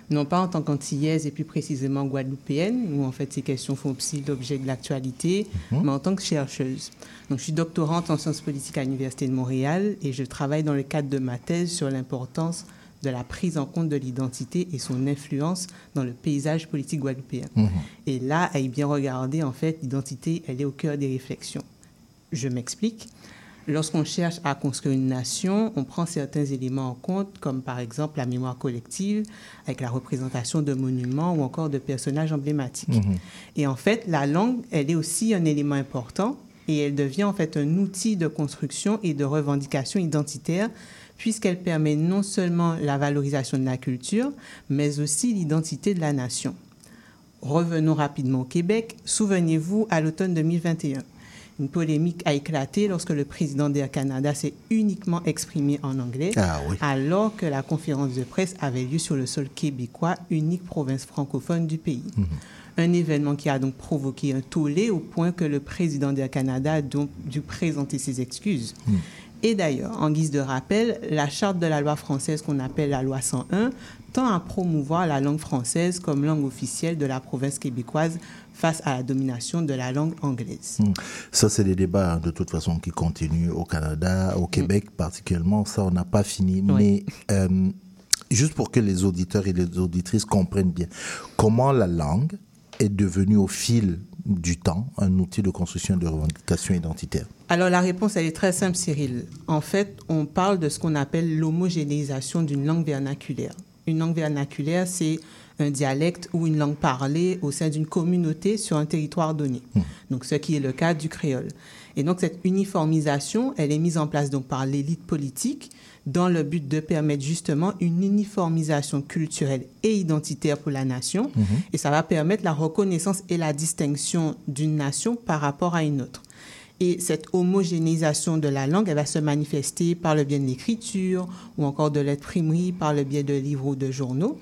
non pas en tant qu'antillaise et plus précisément guadeloupéenne, où en fait ces questions font aussi l'objet de l'actualité, Mhm. mais en tant que chercheuse. Donc, je suis doctorante en sciences politiques à l'Université de Montréal et je travaille dans le cadre de ma thèse sur l'importance de la prise en compte de l'identité et son influence dans le paysage politique guadeloupéen. Mhm. Et là, à y bien regarder, en fait, l'identité, elle est au cœur des réflexions. Je m'explique. Lorsqu'on cherche à construire une nation, on prend certains éléments en compte, comme par exemple la mémoire collective, avec la représentation de monuments ou encore de personnages emblématiques. Mhm. Et en fait, la langue, elle est aussi un élément important et elle devient en fait un outil de construction et de revendication identitaire puisqu'elle permet non seulement la valorisation de la culture, mais aussi l'identité de la nation. Revenons rapidement au Québec. Souvenez-vous, à l'automne 2021, une polémique a éclaté lorsque le président d'Air Canada s'est uniquement exprimé en anglais, Ah oui. alors que la conférence de presse avait lieu sur le sol québécois, unique province francophone du pays. Un événement qui a donc provoqué un tollé au point que le président d'Air Canada a donc dû présenter ses excuses. Et d'ailleurs, en guise de rappel, la charte de la loi française qu'on appelle la loi 101 tend à promouvoir la langue française comme langue officielle de la province québécoise face à la domination de la langue anglaise. Hmm. Ça, c'est des débats hein, de toute façon qui continuent au Canada, au Québec particulièrement. Ça, on n'a pas fini. Mais euh, juste pour que les auditeurs et les auditrices comprennent bien, comment la langue est devenue au fil du temps un outil de construction de revendication identitaire? Alors la réponse, elle est très simple, Cyril. En fait, on parle de ce qu'on appelle l'homogénéisation d'une langue vernaculaire. Une langue vernaculaire, c'est un dialecte ou une langue parlée au sein d'une communauté sur un territoire donné. Donc, ce qui est le cas du créole. Et donc, cette uniformisation, elle est mise en place donc par l'élite politique dans le but de permettre justement une uniformisation culturelle et identitaire pour la nation. Mhm. Et ça va permettre la reconnaissance et la distinction d'une nation par rapport à une autre. Et cette homogénéisation de la langue, elle va se manifester par le biais de l'écriture ou encore de l'imprimerie, par le biais de livres ou de journaux.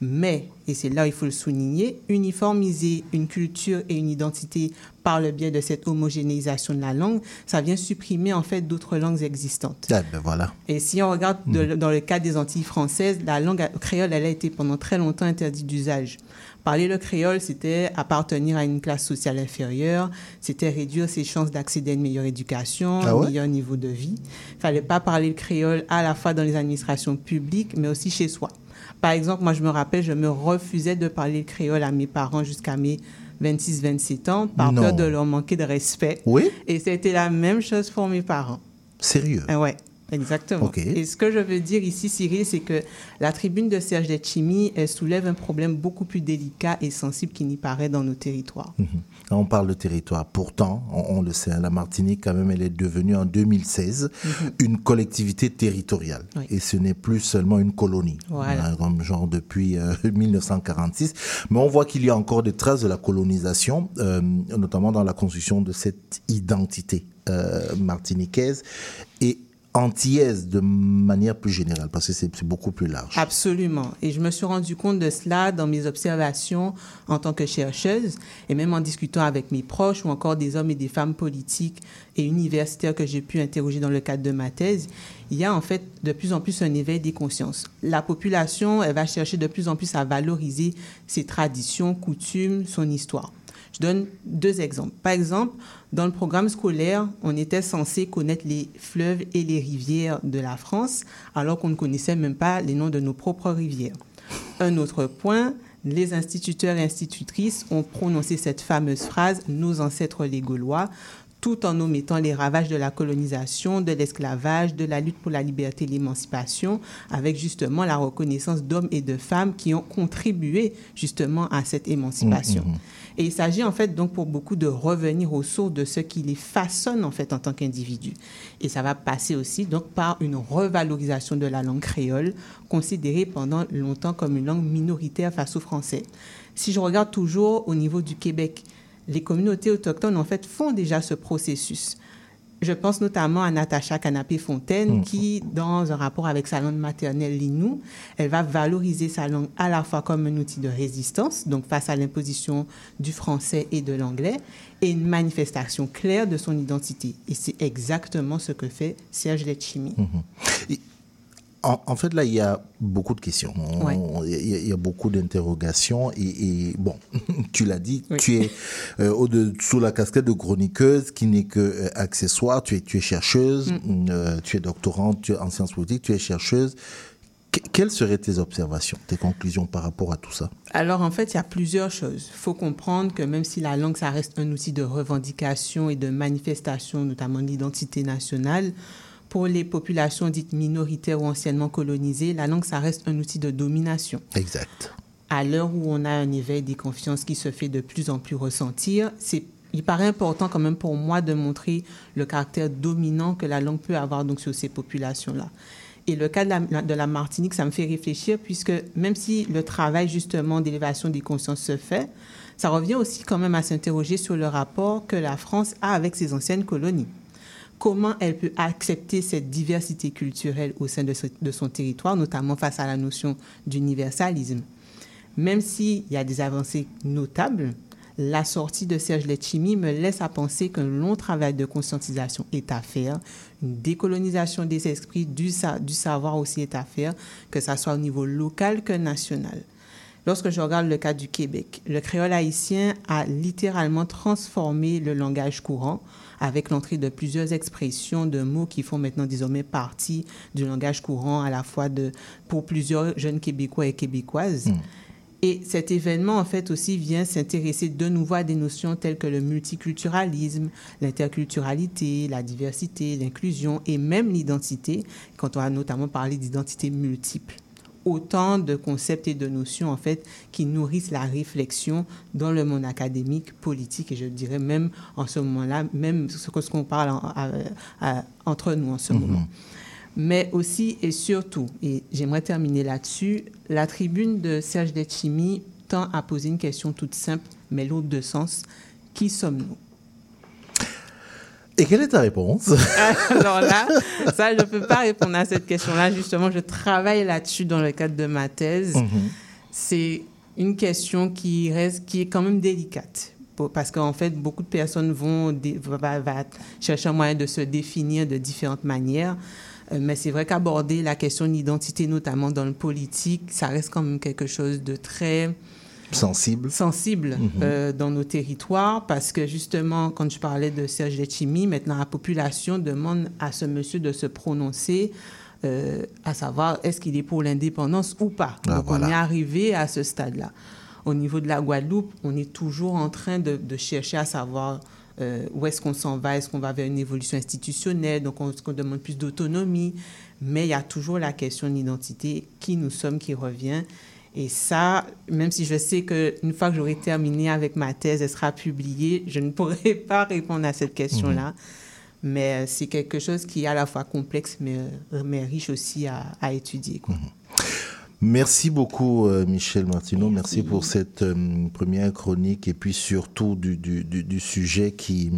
Mais, et c'est là où il faut le souligner, uniformiser une culture et une identité par le biais de cette homogénéisation de la langue, ça vient supprimer en fait d'autres langues existantes. Ah, ben voilà. Et si on regarde de- dans le cas des Antilles françaises, la langue créole, elle a été pendant très longtemps interdite d'usage. Parler le créole, c'était appartenir à une classe sociale inférieure, c'était réduire ses chances d'accéder à une meilleure éducation, Ah un meilleur niveau de vie. Il fallait pas parler le créole à la fois dans les administrations publiques, mais aussi chez soi. Par exemple, moi, je me rappelle, je me refusais de parler le créole à mes parents jusqu'à mes 26-27 ans par Non. peur de leur manquer de respect. Oui? Et c'était la même chose pour mes parents. Sérieux? Ah ouais. Exactement. Et ce que je veux dire ici, Cyril, c'est que la tribune de Serge Letchimi, elle soulève un problème beaucoup plus délicat et sensible qu'il n'y paraît dans nos territoires. Mhm. On parle de territoire. Pourtant, on, on le sait, hein, la Martinique, quand même, elle est devenue en 2016 Mhm. une collectivité territoriale. Oui. Et ce n'est plus seulement une colonie, Voilà. hein, comme genre depuis euh, 1946. Mais on voit qu'il y a encore des traces de la colonisation, euh, notamment dans la construction de cette identité euh, martiniquaise et antillaise de manière plus générale, parce que c'est beaucoup plus large. Absolument. Et je me suis rendu compte de cela dans mes observations en tant que chercheuse et même en discutant avec mes proches ou encore des hommes et des femmes politiques et universitaires que j'ai pu interroger dans le cadre de ma thèse. Il y a en fait de plus en plus un éveil des consciences. La population, elle va chercher de plus en plus à valoriser ses traditions, coutumes, son histoire. Je donne deux exemples. Par exemple, dans le programme scolaire, on était censé connaître les fleuves et les rivières de la France, alors qu'on ne connaissait même pas les noms de nos propres rivières. Un autre point, les instituteurs et institutrices ont prononcé cette fameuse phrase Nos ancêtres les Gaulois, tout en omettant les ravages de la colonisation, de l'esclavage, de la lutte pour la liberté et l'émancipation, avec justement la reconnaissance d'hommes et de femmes qui ont contribué justement à cette émancipation. Mhm. Et il s'agit en fait donc pour beaucoup de revenir aux sources de ce qui les façonne en fait en tant qu'individus. Et ça va passer aussi donc par une revalorisation de la langue créole, considérée pendant longtemps comme une langue minoritaire face au français. Si je regarde toujours au niveau du Québec, les communautés autochtones en fait font déjà ce processus. Je pense notamment à Natacha Canapé-Fontaine qui, dans un rapport avec sa langue maternelle, l'Innu, elle va valoriser sa langue à la fois comme un outil de résistance, donc face à l'imposition du français et de l'anglais, et une manifestation claire de son identité. Et c'est exactement ce que fait Serge Letchimi. Mhm. En, en fait, là, il y a beaucoup de questions. Ouais. Il y, a- il y a beaucoup d'interrogations. Et, et bon, tu l'as dit, tu es euh, au de, sous la casquette de chroniqueuse qui n'est que euh, accessoire. Tu es, tu es chercheuse, euh, tu es doctorante, tu es en sciences politiques, tu es chercheuse. Que- quelles seraient tes observations, tes conclusions par rapport à tout ça? Alors, en fait, il y a plusieurs choses. Il faut comprendre que même si la langue, ça reste un outil de revendication et de manifestation, notamment de l'identité nationale, pour les populations dites minoritaires ou anciennement colonisées, la langue, ça reste un outil de domination. Exact. À l'heure où on a un éveil des confiances qui se fait de plus en plus ressentir, c'est il paraît important quand même pour moi de montrer le caractère dominant que la langue peut avoir donc sur ces populations-là. Et le cas de la, de la Martinique, ça me fait réfléchir puisque même si le travail justement d'élévation des consciences se fait, ça revient aussi quand même à s'interroger sur le rapport que la France a avec ses anciennes colonies. Comment elle peut accepter cette diversité culturelle au sein de, son territoire, notamment face à la notion d'universalisme. Même s'il y a des avancées notables, la sortie de Serge Letchimi me laisse à penser qu'un long travail de conscientisation est à faire, une décolonisation des esprits, du, du savoir aussi est à faire, que ce soit au niveau local que national. Lorsque je regarde le cas du Québec, le créole haïtien a littéralement transformé le langage courant avec l'entrée de plusieurs expressions de mots qui font maintenant désormais partie du langage courant à la fois de, pour plusieurs jeunes Québécois et Québécoises. Et cet événement, en fait, aussi vient s'intéresser de nouveau à des notions telles que le multiculturalisme, l'interculturalité, la diversité, l'inclusion et même l'identité, quand on a notamment parlé d'identité multiple. Autant de concepts et de notions, en fait, qui nourrissent la réflexion dans le monde académique, politique, et je dirais même en ce moment-là, même ce qu'on parle en- à- à- entre nous en ce moment mais aussi et surtout, et j'aimerais terminer là-dessus, la tribune de Serge Letchimi tend à poser une question toute simple, mais lourde de sens. Qui sommes-nous? Et quelle est ta réponse? Alors là, ça, je ne peux pas répondre à cette question-là. Justement, je travaille là-dessus dans le cadre de ma thèse. Mhm. C'est une question qui reste, qui est quand même délicate. Pour- Parce qu'en fait, beaucoup de personnes vont, dé- va, va chercher un moyen de se définir de différentes manières. Euh, Mais c'est vrai qu'aborder la question de l'identité, notamment dans le politique, ça reste quand même quelque chose de très Sensible. sensible Mhm. euh, dans nos territoires parce que justement, quand je parlais de Serge Letchimi, maintenant la population demande à ce monsieur de se prononcer, euh, à savoir est-ce qu'il est pour l'indépendance ou pas. Ah, Donc voilà. on est arrivé à ce stade-là. Au niveau de la Guadeloupe, on est toujours en train de, de chercher à savoir euh, où est-ce qu'on s'en va Est-ce qu'on va vers une évolution institutionnelle Donc, on, qu'on demande plus d'autonomie Mais il y a toujours la question de l'identité, qui nous sommes, qui revient. Et ça, même si je sais qu'une fois que j'aurai terminé avec ma thèse, elle sera publiée, je ne pourrai pas répondre à cette question-là. Mais euh, c'est quelque chose qui est à la fois complexe, mais, euh, mais riche aussi à, à étudier. quoi. Merci beaucoup, euh, Michel Martineau. Merci, pour cette euh, première chronique et puis surtout du, du, du, du sujet qui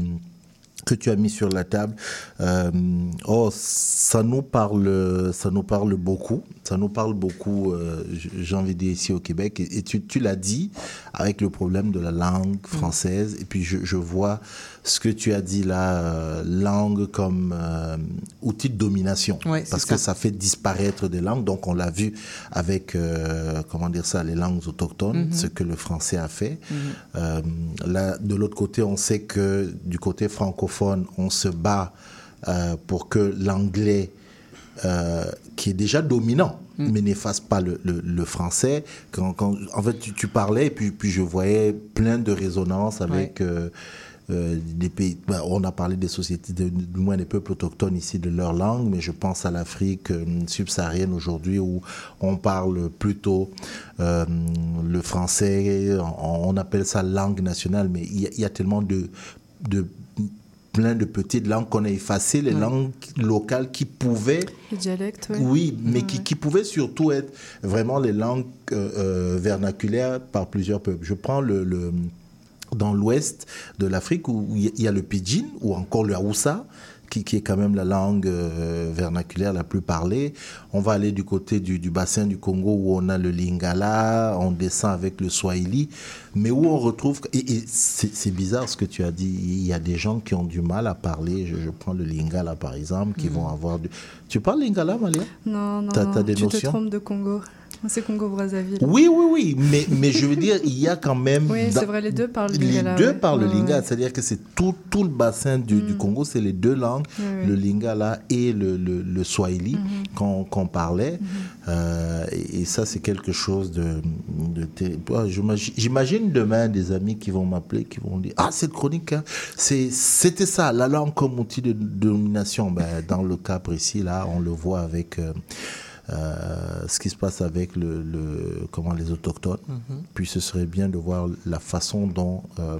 que tu as mis sur la table. Euh, oh, ça nous parle, ça nous parle beaucoup. Ça nous parle beaucoup. euh, J'ai envie de dire ici au Québec. Et, et tu, tu l'as dit avec le problème de la langue française. Et puis je, je vois ce que tu as dit là, euh, langue comme euh, outil de domination, Ouais, parce ça. que ça fait disparaître des langues. Donc on l'a vu avec euh, comment dire ça, les langues autochtones, Mhm. ce que le français a fait. Mhm. Là, de l'autre côté, on sait que du côté francophone, on se bat pour que l'anglais, euh, qui est déjà dominant, mais n'efface pas le, le- le français. Quand, quand- en fait, tu, tu parlais, et puis, puis je voyais plein de résonances avec euh, euh, des pays. ben, on a parlé des sociétés, de- du moins des peuples autochtones ici, de leur langue, mais je pense à l'Afrique euh, subsaharienne aujourd'hui où on parle plutôt euh, le français, on, on appelle ça langue nationale, mais il y a, il y a tellement de, de plein de petites langues qu'on a effacées, les Ouais. langues locales qui pouvaient Les dialectes, ouais. oui, mais qui, qui pouvaient surtout être vraiment les langues euh, vernaculaires par plusieurs peuples. Je prends le, le- dans l'ouest de l'Afrique où il y a- le pidgin ou encore le Hausa. Qui, qui est quand même la langue euh, vernaculaire la plus parlée. On va aller du côté du, du bassin du Congo où on a le lingala, on descend avec le swahili, mais où on retrouve... Et, et c'est bizarre ce que tu as dit, il y a des gens qui ont du mal à parler. Je, je prends le lingala par exemple, qui Mhm. vont avoir du... Tu parles lingala, Malia? Non, non, non. t'as des tu te trompes de Congo. C'est Congo-Brazzaville. Oui, oui, oui, mais, mais je veux dire, il y a quand même... Oui, c'est vrai, les deux parlent Les lingala, deux ouais. parlent le Ouais, lingala, ouais. c'est-à-dire que c'est tout, tout le bassin du, du Congo, c'est les deux langues, le lingala et le, le, le swahili Mhm. qu'on parlait. Euh, et, et ça, c'est quelque chose de... de terrible. J'imagine- demain des amis qui vont m'appeler, qui vont dire, ah, cette chronique, hein, c'est- c'était ça, la langue comme outil de domination. Ben, dans le cas précis, là, on le voit avec... euh, euh, ce qui se passe avec le, le- comment les autochtones. Mhm. Puis ce serait bien de voir la façon dont euh,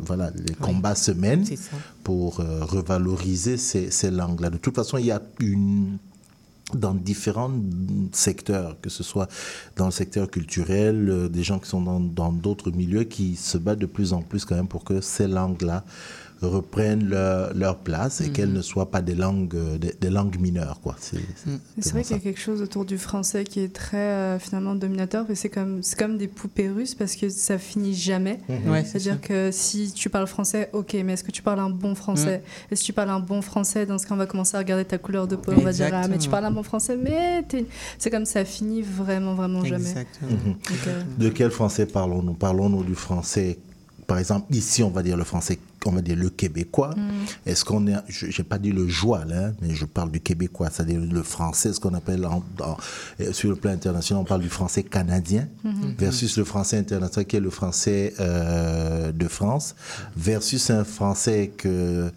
voilà les combats se mènent pour euh, revaloriser ces, ces langues-là. De toute façon, il y a une dans différents secteurs, que ce soit dans le secteur culturel, euh, des gens qui sont dans dans d'autres milieux, qui se battent de plus en plus quand même pour que ces langues-là reprennent leur, leur place et Mhm. qu'elles ne soient pas des langues, euh, des, des langues mineures. Quoi. C'est, c'est- C'est vrai qu'il y a quelque chose autour du français qui est très euh, finalement dominateur, mais c'est comme, c'est comme des poupées russes parce que ça finit jamais. Mhm. Ouais, c'est C'est-à-dire que si tu parles français, ok, mais est-ce que tu parles un bon français? Mm. Et si tu parles un bon français, dans ce cas, on va commencer à regarder ta couleur de peau, on va dire, ah, mais tu parles un bon français, mais t'es- c'est comme ça finit vraiment, vraiment jamais. Exactement. Mhm. Donc, euh, De quel français parlons-nous? Parlons-nous du français, par exemple, ici, on va dire le français, on va dire le québécois. Mm. Est-ce qu'on est, je n'ai pas dit le joual, hein, mais je parle du québécois, c'est-à-dire le français, ce qu'on appelle en- en- euh, sur le plan international, on parle du français canadien Mhm. versus le français international qui est le français euh, de France versus un français que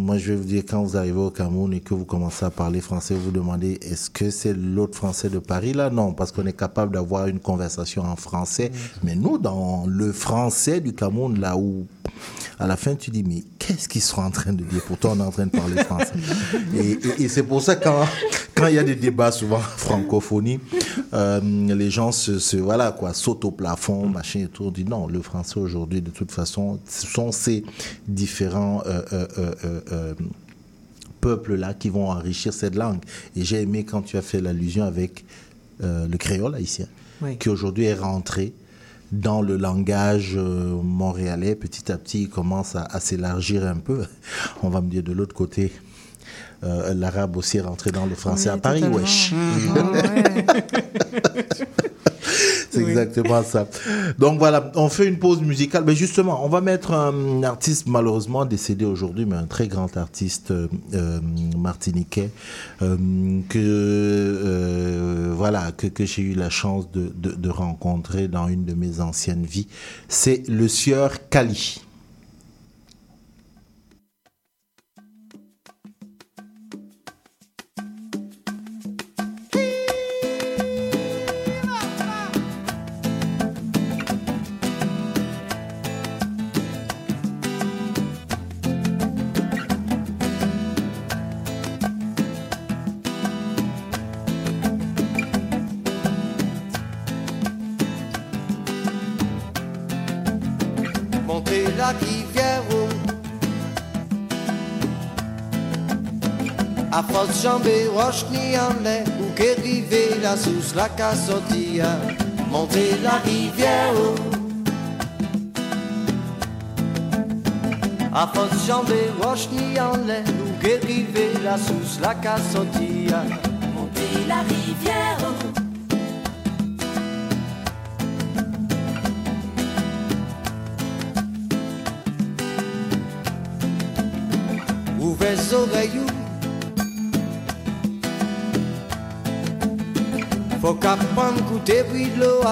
moi, je vais vous dire, quand vous arrivez au Cameroun et que vous commencez à parler français, vous vous demandez, est-ce que c'est l'autre français de Paris? Là Non, parce qu'on est capable d'avoir une conversation en français. Mais nous, dans le français du Cameroun, là où, à la fin, tu dis, mais qu'est-ce qu'ils sont en train de dire? Pourtant, on est en train de parler français. et et- et c'est pour ça, quand quand il y a des débats, souvent francophonie, euh, les gens se, se- voilà, quoi, sautent au plafond, machin et tout. On dit, non, le français aujourd'hui, de toute façon, ce sont ces différents. euh, euh, peuples-là qui vont enrichir cette langue. Et j'ai aimé quand tu as fait l'allusion avec le créole haïtien, Oui. qui aujourd'hui est rentré dans le langage montréalais. Petit à petit, il commence à, à s'élargir un peu. On va me dire de l'autre côté. euh, L'arabe aussi est rentré dans le français Oui, à Paris, wesh. Ah ouais. C'est exactement ça. Donc voilà, on fait une pause musicale. Mais justement, on va mettre un artiste malheureusement décédé aujourd'hui, mais un très grand artiste euh, euh, martiniquais euh, que euh, voilà que, que j'ai eu la chance de, de, de rencontrer dans une de mes anciennes vies. C'est le sieur Kali. Jambe roche ni lait, ou qu'est la sous la cassotia, monter la rivière. À force jambe roche ni en lait, ou qu'est la sous la cassotia, monter la rivière. Ouvrez les oreilles. Faut qu'apprendre goûter bruit de l'eau,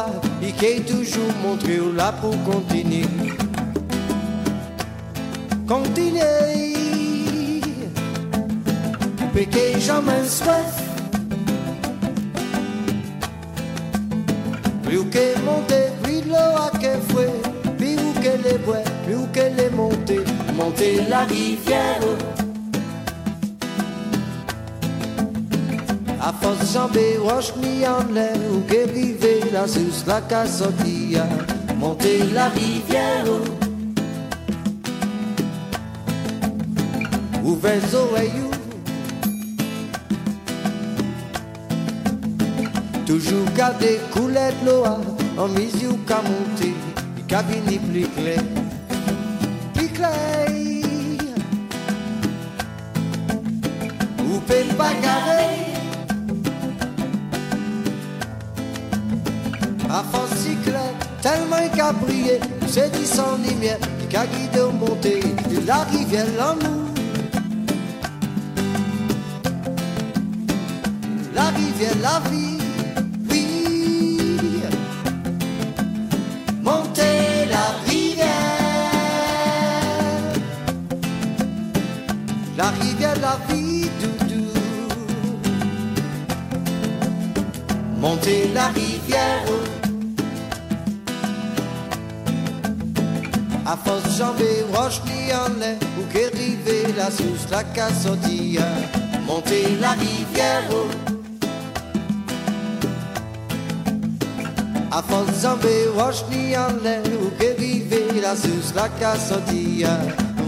et qu'il toujours montré où là pour continuer. Continuer. Péquer jamais soif. Plus que monter, bruit de l'eau à qu'elle fouet. Plus où qu'elle est bois, plus où qu'elle est montée. Monter la rivière. A force jambe roche ni en l'air ou river la sous la cassotia monter la rivière. Ouvrez les oreilles? Toujours garder couler de l'eau en mise ou qu'à monter qu'à venir plus clair qu'a brillé, c'est dit sans lumière, qui a guidé au montée de la rivière l'amour. La rivière, la vie, jambe roche ni en Ou qu'est la sous la cassotia Monter la rivière. À force jambe roche ni en Ou qu'est la sous la cassotia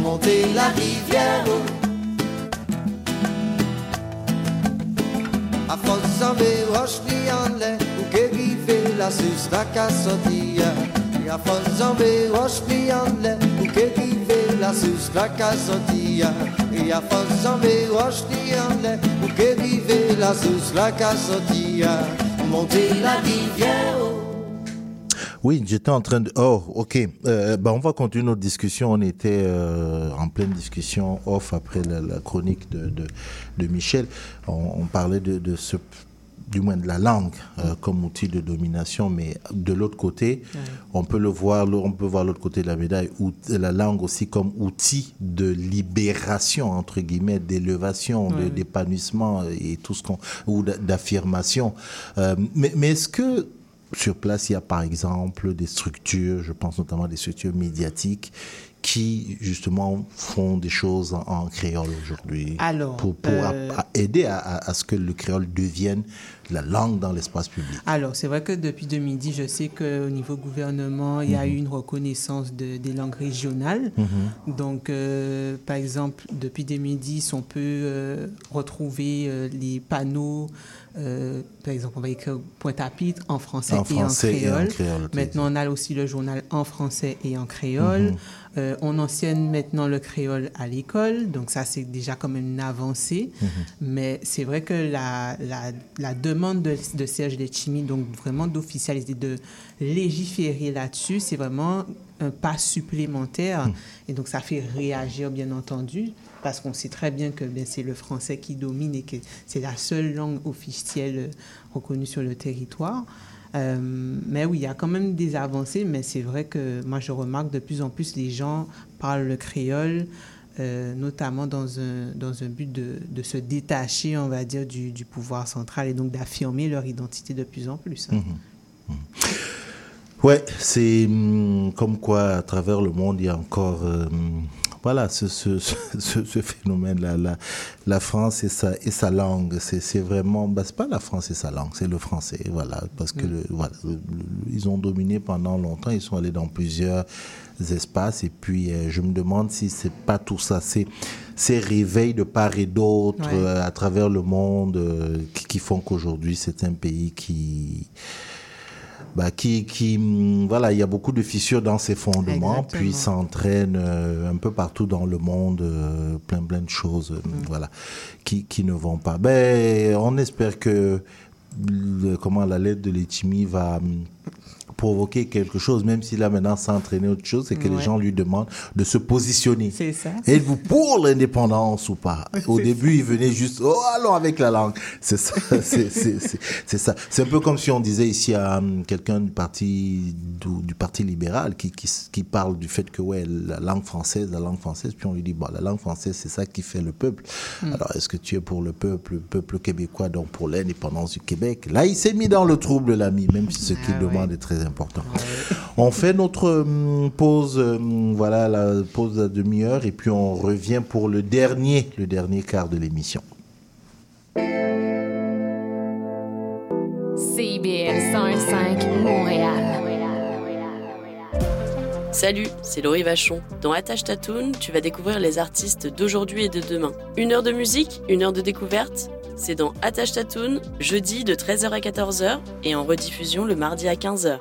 Monter la rivière. A force jambe roche ni en Ou qu'est la sous la cassotia a force jambe roche ni en lait Ou qu'est la sous la cassotia Et a ni en lait Ou qu'est la sous la cassotia Monter la rivière Oui, j'étais en train de... Oh, ok. Euh, ben, on va continuer notre discussion. On était euh, en pleine discussion off après la, la chronique de, de, de Michel. On, on parlait de, de ce du moins de la langue euh, comme outil de domination, mais de l'autre côté, on peut le voir, on peut voir l'autre côté de la médaille, ou la langue aussi comme outil de libération entre guillemets, d'élévation, de- Ouais. d'épanouissement et tout ce qu'on ou d'a- d'affirmation. Euh, mais mais est-ce que sur place, il y a par exemple des structures, je pense notamment des structures médiatiques, qui justement font des choses en, en créole aujourd'hui Alors, pour, pour euh, a- a- aider à, à- à ce que le créole devienne la langue dans l'espace public. Alors, c'est vrai que depuis 2010, je sais qu'au niveau gouvernement, il y a Mhm. eu une reconnaissance de- des langues régionales. Mhm. Donc, euh, par exemple, depuis 2010, on peut euh, retrouver euh, les panneaux. par exemple, on va écrire Pointe-à-Pitre en français, En français et et en créole. maintenant, on a aussi le journal en français et en créole. Euh, on enseigne maintenant le créole à l'école, donc ça c'est déjà comme une avancée. Mhm. Mais c'est vrai que la, la, la demande de, de Serge Letchimy, donc vraiment d'officialiser, de légiférer là-dessus, c'est vraiment un pas supplémentaire. Mhm. Et donc ça fait réagir, bien entendu, parce qu'on sait très bien que ben, c'est le français qui domine et que c'est la seule langue officielle reconnue sur le territoire. Euh, mais oui, il y a quand même des avancées, mais c'est vrai que moi je remarque de plus en plus les gens parlent le créole, euh, notamment dans un, dans un but de, de se détacher, on va dire, du, du pouvoir central et donc d'affirmer leur identité de plus en plus. hein. Ouais, c'est hum, comme quoi à travers le monde, il y a encore, euh, voilà, ce, ce, ce, ce phénomène-là, la, la France et sa, et sa langue, c'est c'est vraiment, bah, c'est pas la France et sa langue, c'est le français, voilà, parce que le- voilà, le- le- ils ont dominé pendant longtemps, ils sont allés dans plusieurs espaces, et puis euh, je me demande si c'est pas tout ça, c'est ces réveils de part et d'autre Ouais. euh, à travers le monde euh, qui, qui font qu'aujourd'hui c'est un pays qui bah, qui, qui, hum, voilà, il y a beaucoup de fissures dans ses fondements, Exactement. puis s'entraîne euh, un peu partout dans le monde, euh, plein, plein de choses, euh, voilà, qui, qui ne vont pas. Ben, on espère que le- comment la lettre de Letchimi va hum, provoquer quelque chose, même s'il a maintenant s'entraîner autre chose, c'est que les gens lui demandent de se positionner. C'est ça. Êtes-vous pour l'indépendance ou pas? Au début, il venait juste, oh, allons avec la langue. C'est ça. C'est ça. C'est un peu comme si on disait ici à hum, quelqu'un du parti du, du parti libéral qui, qui, parle du fait que ouais la langue française, la langue française, puis on lui dit bon la langue française c'est ça qui fait le peuple. Mm. Alors est-ce que tu es pour le peuple, le peuple québécois donc pour l'indépendance du Québec Là il s'est mis dans le trouble l'ami, même si ce qu'il demande est très important. On fait notre hum, pause, hum, voilà la pause à demi-heure et puis on revient pour le dernier, le dernier quart de l'émission. CIBL 101.5 Montréal. Salut, c'est Laurie Vachon. Dans Attache Tatoune, tu vas découvrir les artistes d'aujourd'hui et de demain. Une heure de musique, une heure de découverte. C'est dans Attache Tatoune, jeudi de 13h à 14h et en rediffusion le mardi à 15h.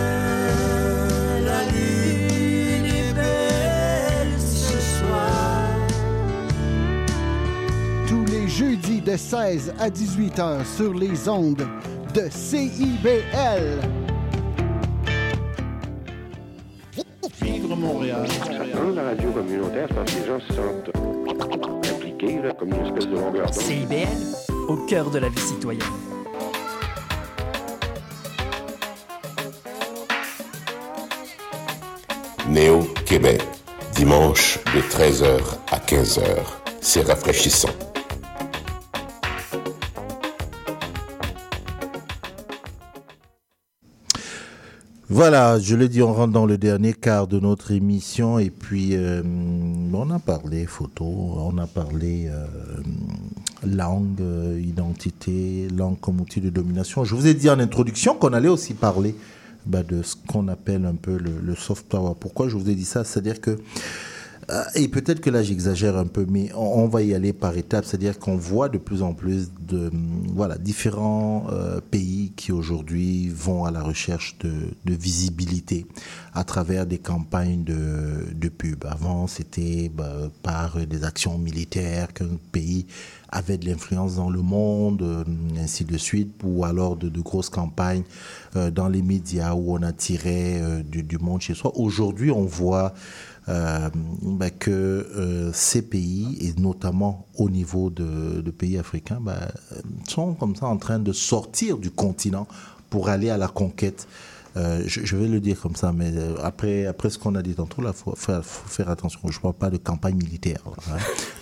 Jeudis de 16 à 18 heures sur les ondes de CIBL. Vivre Montréal. Dans la radio communautaire, pense que les gens se sentent impliqués, là, comme une espèce de longueur d'onde. CIBL, au cœur de la vie citoyenne. Néo Québec, dimanche de 13h à 15h. C'est rafraîchissant. Voilà, je l'ai dit, on rentre dans le dernier quart de notre émission et puis euh, on a parlé photo, on a parlé euh, langue, euh, identité, langue comme outil de domination. Je vous ai dit en introduction qu'on allait aussi parler bah, de ce qu'on appelle un peu le, soft power. Pourquoi je vous ai dit ça? C'est-à-dire que et peut-être que là j'exagère un peu, mais on, va y aller par étapes. C'est-à-dire qu'on voit de plus en plus de hum, voilà différents euh, pays qui aujourd'hui vont à la recherche de, visibilité à travers des campagnes de, pub. Avant, c'était bah, par des actions militaires qu'un pays avait de l'influence dans le monde, euh, ainsi de suite, ou alors de, grosses campagnes euh, dans les médias où on attirait euh, du, monde chez soi. Aujourd'hui, on voit euh, bah, que euh, ces pays, et notamment au niveau de, de pays africains, bah, sont comme ça en train de sortir du continent pour aller à la conquête. Euh, je, je vais le dire comme ça, mais euh, après, après ce qu'on a dit tantôt, là, faut faire, faut faire attention. Je ne parle pas de campagne militaire, hein,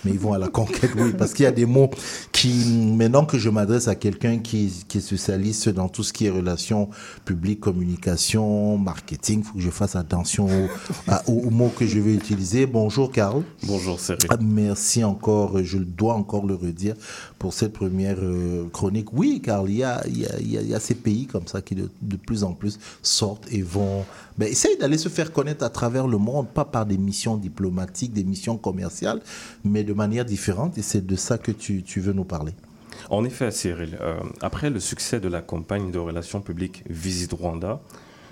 mais ils vont à la conquête, oui, parce qu'il y a des mots qui, maintenant que je m'adresse à quelqu'un qui, qui est spécialiste dans tout ce qui est relations publiques, communication, marketing, il faut que je fasse attention aux, à- aux mots que je vais utiliser. Bonjour, Carl. Bonjour, Cyril. Merci encore, je dois encore le redire pour cette première euh, chronique. Oui, Carl, il y a, il y, a, il y a- il y a ces pays comme ça qui de, de plus en plus sortent et vont ben, essayent d'aller se faire connaître à travers le monde, pas par des missions diplomatiques, des missions commerciales, mais de manière différente. Et c'est de ça que tu, tu veux nous parler. En effet, Cyril, euh, après le succès de la campagne de relations publiques Visite Rwanda,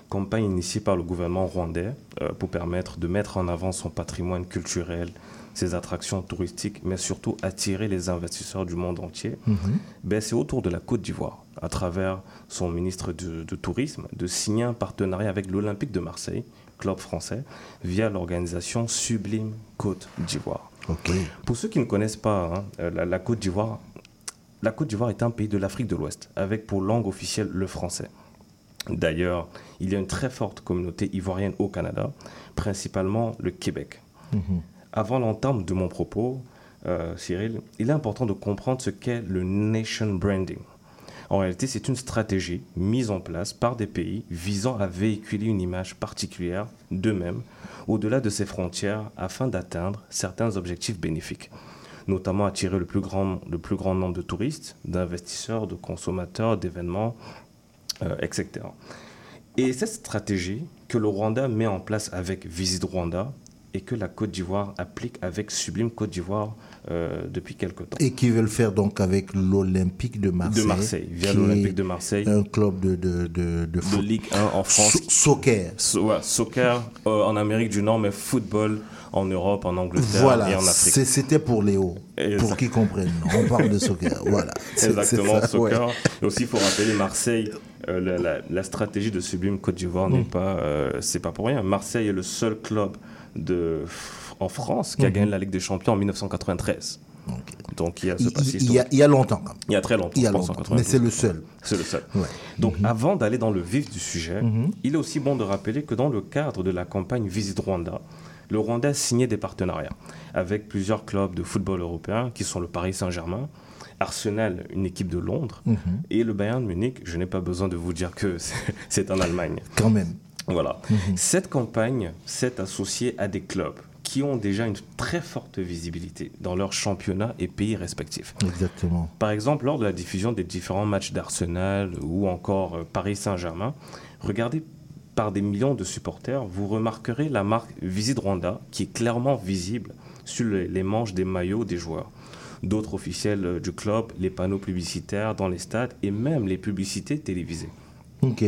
campagne initiée par le gouvernement rwandais euh, pour permettre de mettre en avant son patrimoine culturel, ses attractions touristiques, mais surtout attirer les investisseurs du monde entier, Mhm. ben, c'est autour de la Côte d'Ivoire, à travers son ministre de, de Tourisme, de signer un partenariat avec l'Olympique de Marseille, club français, via l'organisation Sublime Côte d'Ivoire. Pour ceux qui ne connaissent pas hein, euh, la, la Côte d'Ivoire, la Côte d'Ivoire est un pays de l'Afrique de l'Ouest, avec pour langue officielle le français. D'ailleurs, il y a une très forte communauté ivoirienne au Canada, principalement le Québec. Mhm. Avant l'entame de mon propos, euh, Cyril, il est important de comprendre ce qu'est le nation branding. En réalité, c'est une stratégie mise en place par des pays visant à véhiculer une image particulière d'eux-mêmes au-delà de ces frontières afin d'atteindre certains objectifs bénéfiques, notamment attirer le plus grand, le plus grand nombre de touristes, d'investisseurs, de consommateurs, d'événements, euh, etc. Et cette stratégie que le Rwanda met en place avec Visite Rwanda et que la Côte d'Ivoire applique avec Sublime Côte d'Ivoire euh, depuis quelque temps. Et qui veulent faire donc avec l'Olympique de Marseille. De Marseille, via l'Olympique de Marseille. Un club de, de, de, de, de. Ligue 1 en France. So- soccer. So- ouais, soccer euh, en Amérique du Nord, mais football en Europe, en Angleterre Voilà, et en Afrique. c'est- c'était pour Léo, pour qu'ils comprennent. On parle de soccer, voilà. Exactement, ouais. soccer. Et aussi, il faut rappeler Marseille. euh, la, la- la stratégie de Sublime Côte d'Ivoire n'est Mm. pas, euh, c'est pas pour rien. Marseille est le seul club de en France qui a Mhm. gagné la Ligue des Champions en 1993. Donc il y a ce Il- passé il, il y a, historique. il y a longtemps. Il y a très longtemps. Il y a je pense, en longtemps. 92. Mais c'est le seul. C'est le seul. Ouais. Donc avant d'aller dans le vif du sujet, Mhm. il est aussi bon de rappeler que dans le cadre de la campagne Visite Rwanda, le Rwanda a signé des partenariats avec plusieurs clubs de football européens qui sont le Paris Saint-Germain, Arsenal, une équipe de Londres, Mhm. et le Bayern Munich. Je n'ai pas besoin de vous dire que c'est en Allemagne. Quand même. Voilà. Mhm. Cette campagne s'est associée à des clubs qui ont déjà une très forte visibilité dans leurs championnats et pays respectifs. Exactement. Par exemple, lors de la diffusion des différents matchs d'Arsenal ou encore euh, Paris Saint-Germain, regardez par des millions de supporters, vous remarquerez la marque Visite Rwanda qui est clairement visible sur les, manches des maillots des joueurs. D'autres officiels euh, du club, les panneaux publicitaires dans les stades et même les publicités télévisées. Ok.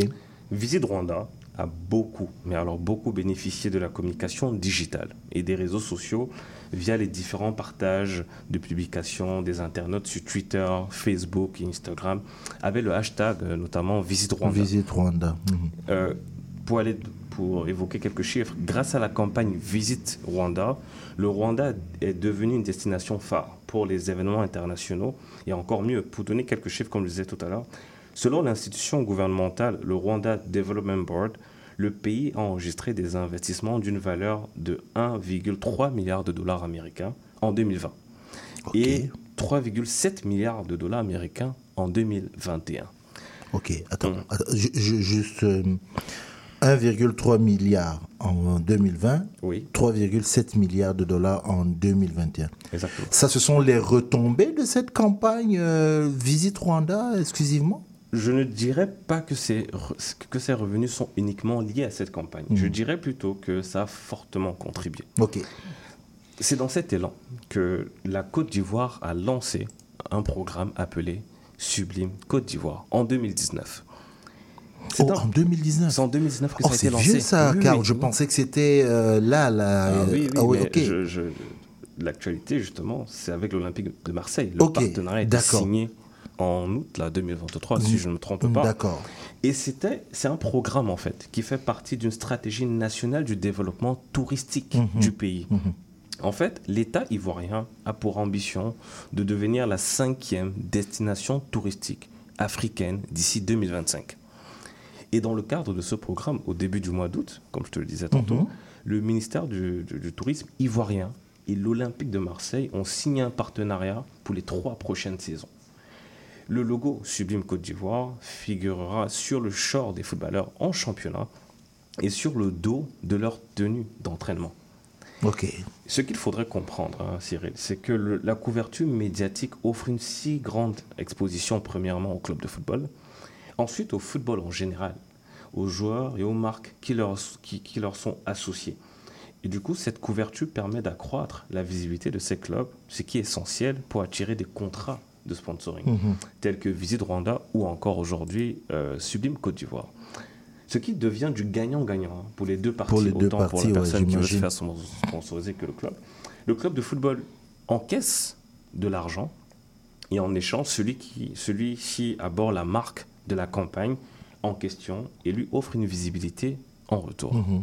Visite Rwanda a beaucoup, mais alors beaucoup bénéficié de la communication digitale et des réseaux sociaux via les différents partages de publications des internautes sur Twitter, Facebook Instagram avec le hashtag euh, notamment Visite Rwanda. Visite Rwanda. Mhm. Euh, pour, aller, pour évoquer quelques chiffres, grâce à la campagne Visite Rwanda, le Rwanda est devenu une destination phare pour les événements internationaux. Et encore mieux, pour donner quelques chiffres, comme je le disais tout à l'heure, selon l'institution gouvernementale, le Rwanda Development Board, le pays a enregistré des investissements d'une valeur de 1,3 milliard de dollars américains en 2020 et 3,7 milliards de dollars américains en 2021. Ok, attends. ju- juste euh, 1,3 milliard en 2020, Oui. 3,7 milliards de dollars en 2021. Exactement. Ça, ce sont les retombées de cette campagne euh, Visite Rwanda exclusivement? Je ne dirais pas que ces, que ces revenus sont uniquement liés à cette campagne. Je dirais plutôt que ça a fortement contribué. Ok. C'est dans cet élan que la Côte d'Ivoire a lancé un programme appelé Sublime Côte d'Ivoire en 2019. Oh, en 2019 C'est en 2019 que Oh, ça a été c'est lancé. vieux ça, Oui, Karl. oui, Je oui. pensais que c'était euh, là, là. Ah, oui, oui, ah je- je- l'actualité, justement, c'est avec l'Olympique de Marseille. Le Ok, partenariat a été d'accord. signé en août là, 2023, si Mm, je ne me trompe pas. D'accord. Et c'était, c'est un programme, en fait, qui fait partie d'une stratégie nationale du développement touristique Mhm. du pays. Mhm. En fait, l'État ivoirien a pour ambition de devenir la cinquième destination touristique africaine d'ici 2025. Et dans le cadre de ce programme, au début du mois d'août, comme je te le disais tantôt, Mhm. le ministère du, du- du Tourisme ivoirien et l'Olympique de Marseille ont signé un partenariat pour les trois prochaines saisons. Le logo Sublime Côte d'Ivoire figurera sur le short des footballeurs en championnat et sur le dos de leur tenue d'entraînement. Ce qu'il faudrait comprendre, hein, Cyril, c'est que le- la couverture médiatique offre une si grande exposition, premièrement, au club de football, ensuite au football en général, aux joueurs et aux marques qui leur, qui, qui leur sont associés. Et du coup, cette couverture permet d'accroître la visibilité de ces clubs, ce qui est essentiel pour attirer des contrats de sponsoring, Mhm. tels que Visite Rwanda ou encore aujourd'hui euh, Sublime Côte d'Ivoire. Ce qui devient du gagnant-gagnant hein, pour les deux parties, Pour les deux autant pour parties, la ouais, personne qui veut se faire son- sponsoriser que le club. Le club de football encaisse de l'argent et en échange, celui qui, celui qui aborde la marque de la campagne en question et lui offre une visibilité en retour. Mhm.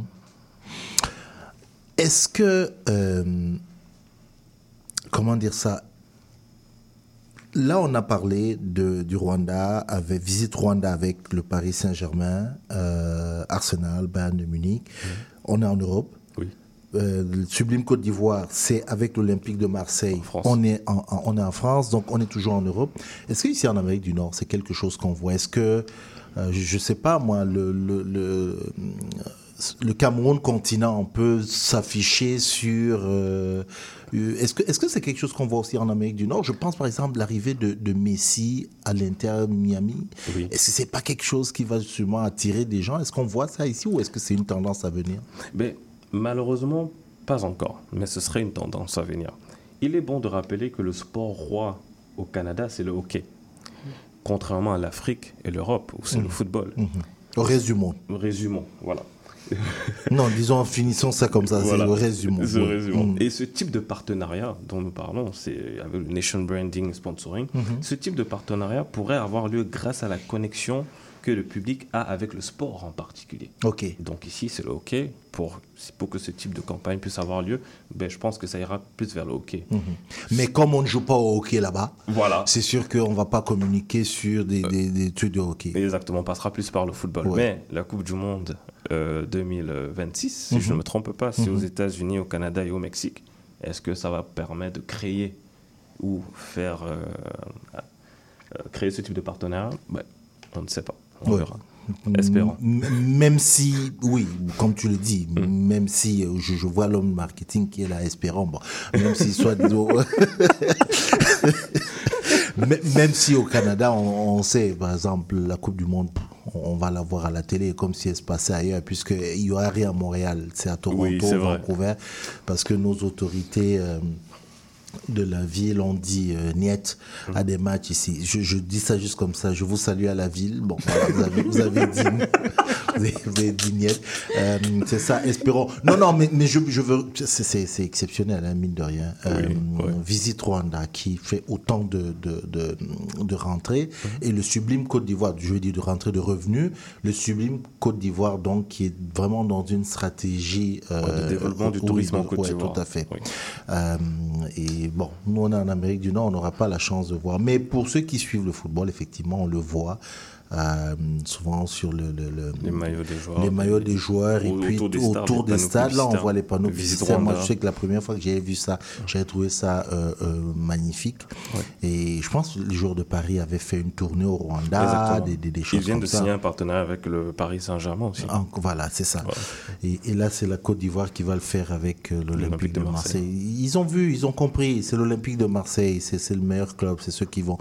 Est-ce que, euh, comment dire ça, là, on a parlé de, du Rwanda, avec visite Rwanda avec le Paris Saint-Germain, euh, Arsenal, Bayern de Munich. On est en Europe. Oui. Euh, le Sublime Côte d'Ivoire, c'est avec l'Olympique de Marseille. On est en, en- on est en France, donc on est toujours en Europe. Est-ce que ici en Amérique du Nord, c'est quelque chose qu'on voit? Est-ce que, euh, je, je sais pas moi, le, le, le, le Cameroun continent, on peut s'afficher sur. Euh, Est-ce que est-ce que c'est quelque chose qu'on voit aussi en Amérique du Nord? Je pense par exemple l'arrivée de, de Messi à l'Inter Miami. Est-ce que c'est pas quelque chose qui va justement attirer des gens? Est-ce qu'on voit ça ici ou est-ce que c'est une tendance à venir? Mais malheureusement, pas encore. Mais ce serait une tendance à venir. Il est bon de rappeler que le sport roi au Canada, c'est le hockey. Contrairement à l'Afrique et l'Europe, où c'est le Mhm. football. Résumons. Résumons, voilà. Non, disons, finissons ça comme ça. Voilà. C'est le résumé. Le résumé. Mm. Et ce type de partenariat dont nous parlons, c'est avec le Nation Branding Sponsoring, Mhm. ce type de partenariat pourrait avoir lieu grâce à la connexion que le public a avec le sport en particulier. Ok. Donc ici, c'est le hockey. Pour, pour que ce type de campagne puisse avoir lieu, ben, je pense que ça ira plus vers le hockey. Mhm. Mais comme on ne joue pas au hockey là-bas, Voilà. c'est sûr qu'on ne va pas communiquer sur des, des, des trucs de hockey. Exactement, on passera plus par le football. Ouais. Mais la Coupe du Monde euh, 2026, si je ne Mhm. me trompe pas, c'est Mhm. aux États-Unis, au Canada et au Mexique. Est-ce que ça va permettre de créer ou faire euh, euh, créer ce type de partenariat? Ben, On ne sait pas. On Ouais. verra. Espérons. Même si, oui, comme tu le dis, Mm. même si euh, je, je vois l'homme marketing qui est là, espérant, bon, même si soit même si au Canada, on, on sait, par exemple, la Coupe du Monde, on, va la voir à la télé comme si elle se passait ailleurs, puisqu'il n'y aura rien à Montréal, c'est à Toronto, Oui. Vancouver, parce que nos autorités euh, de la ville ont dit euh, niet à des matchs ici. Je, je dis ça juste comme ça. Je vous salue à la ville. Bon, voilà, vous, avez, vous avez dit, vous avez, vous avez dit niet. Euh, c'est ça, espérons. Non, non, mais, mais je, je veux. c'est- exceptionnel, hein, mine de rien. Euh, Visite Rwanda qui fait autant de, de, de, de rentrées et le sublime Côte d'Ivoire, je veux dire de rentrée de revenus, le sublime Côte d'Ivoire, donc, qui est vraiment dans une stratégie Ouais, de développement du tourisme en Côte ouais, d'Ivoire. Tout à fait. Oui. Euh, bon, nous on est en Amérique du Nord, on n'aura pas la chance de voir. Mais pour ceux qui suivent le football, effectivement, on le voit euh, souvent sur le, le- le- Les maillots des joueurs. les maillots des joueurs et puis autour des autour, des stades. Là, on voit les panneaux publicitaires. Moi, je sais que la première fois que j'avais vu ça, j'avais trouvé ça euh, euh, magnifique. Et je pense que les joueurs de Paris avaient fait une tournée au Rwanda, Exactement. des, des, des choses Ils viennent de ça. signer un partenariat avec le Paris Saint-Germain aussi. Voilà, c'est ça. Et, et là, c'est la Côte d'Ivoire qui va le faire avec l'Olympique de, Marseille. Ils ont vu, ils ont compris. C'est l'Olympique de Marseille, c'est c'est le meilleur club, c'est ceux qui vont.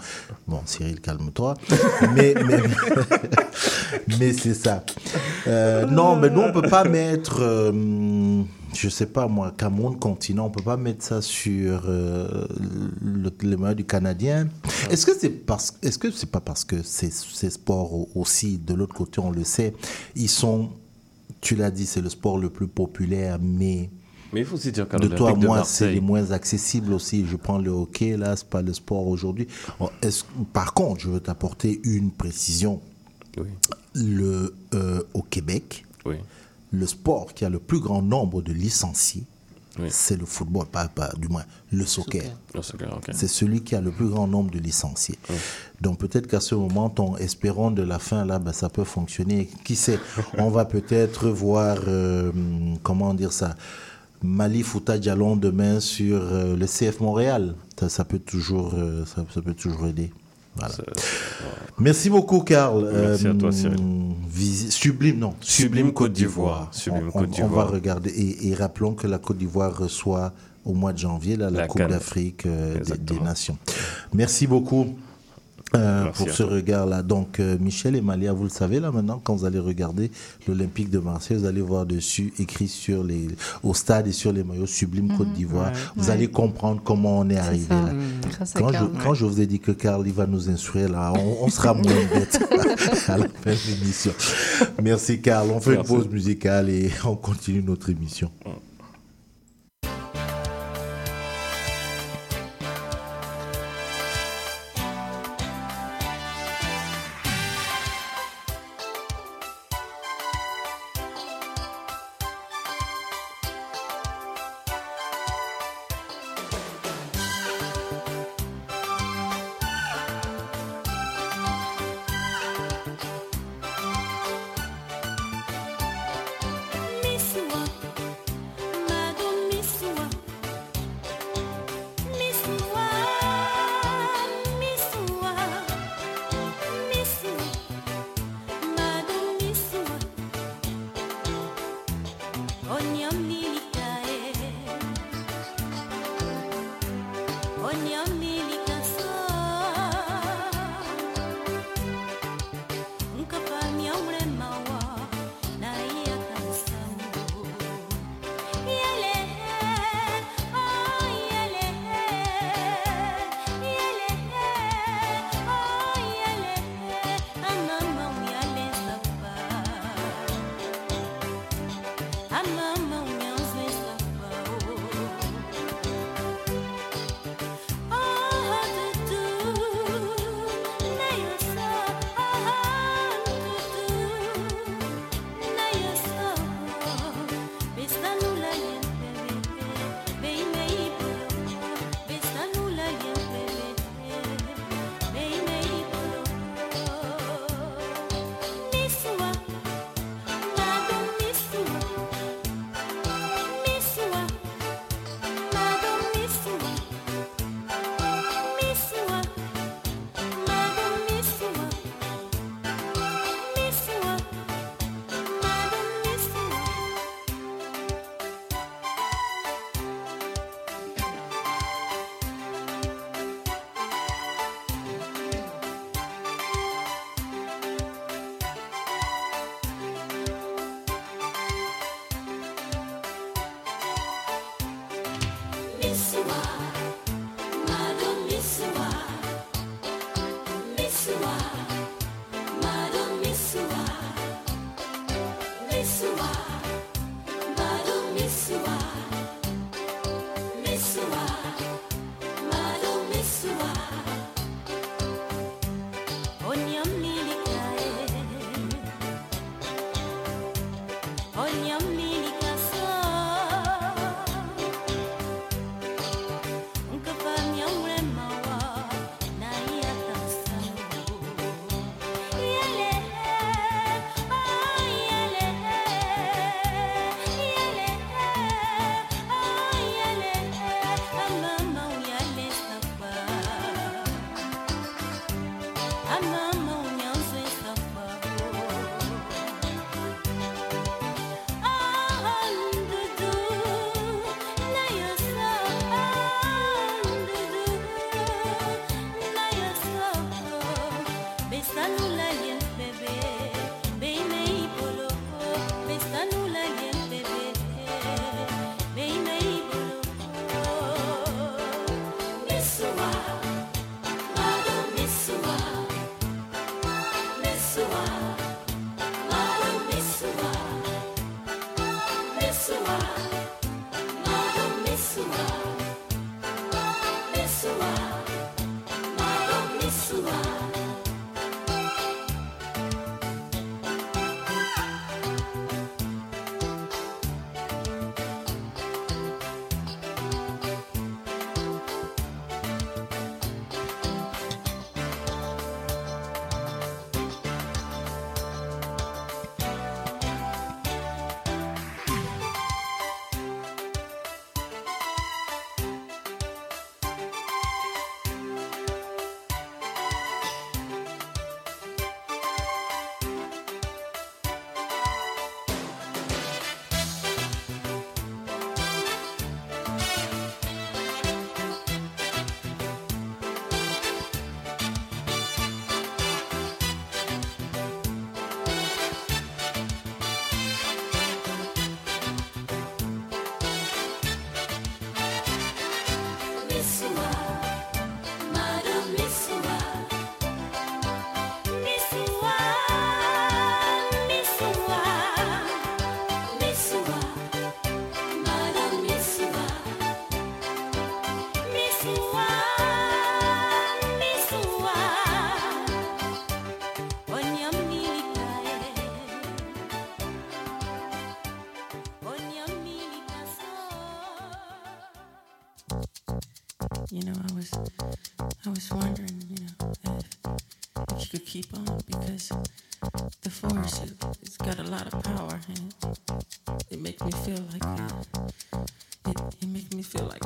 Bon, Cyril, calme-toi. mais mais, mais c'est ça. Euh, non, mais nous, on peut pas mettre. euh, je sais pas moi, Cameroun continent, on peut pas mettre ça sur euh, le, le du Canadien. Est-ce que c'est parce, est-ce que c'est pas parce que ces, sports au- aussi, de l'autre côté, on le sait, ils sont, tu l'as dit, c'est le sport le plus populaire, mais Mais il faut aussi dire qu'à de toi à moi, c'est les moins accessibles aussi. Je prends le hockey, là, c'est pas le sport aujourd'hui. Est-ce- Par contre, je veux t'apporter une précision. Le, euh, au Québec, Oui. le sport qui a le plus grand nombre de licenciés, c'est le football, pas, pas- du moins le soccer. Le soccer, ok. C'est celui qui a le plus grand nombre de licenciés. Donc peut-être qu'à ce moment, ton espérant de la fin, là, ben, ça peut fonctionner. Qui sait? On va peut-être voir, euh, comment dire ça? Mali Fouta Dialon demain sur euh, le CF Montréal. Ça, ça peut toujours, euh, ça, ça peut toujours aider. Voilà. Merci beaucoup, Karl. Merci à toi, Euh, Cyril. visi- Sublime, non. Sublime Côte d'Ivoire. Sublime On- Côte On va d'Ivoire. regarder. Et, et rappelons que la Côte d'Ivoire reçoit au mois de janvier là, la, La Coupe d'Afrique des, des Nations. Merci beaucoup. Euh, pour ce regard-là. Donc, euh, Michel et Malia, vous le savez là maintenant, quand vous allez regarder l'Olympique de Marseille, vous allez voir dessus écrit sur les, au stade et sur les maillots Sublime Côte d'Ivoire. ouais. Vous Ouais. allez comprendre comment on est arrivé ça. là. À Quand je, Karl. quand je vous ai dit que Karl il va nous instruire là, on, on sera moins bête à la fin de l'émission. Merci Karl. On fait Merci. une pause musicale et on continue notre émission. He make me feel like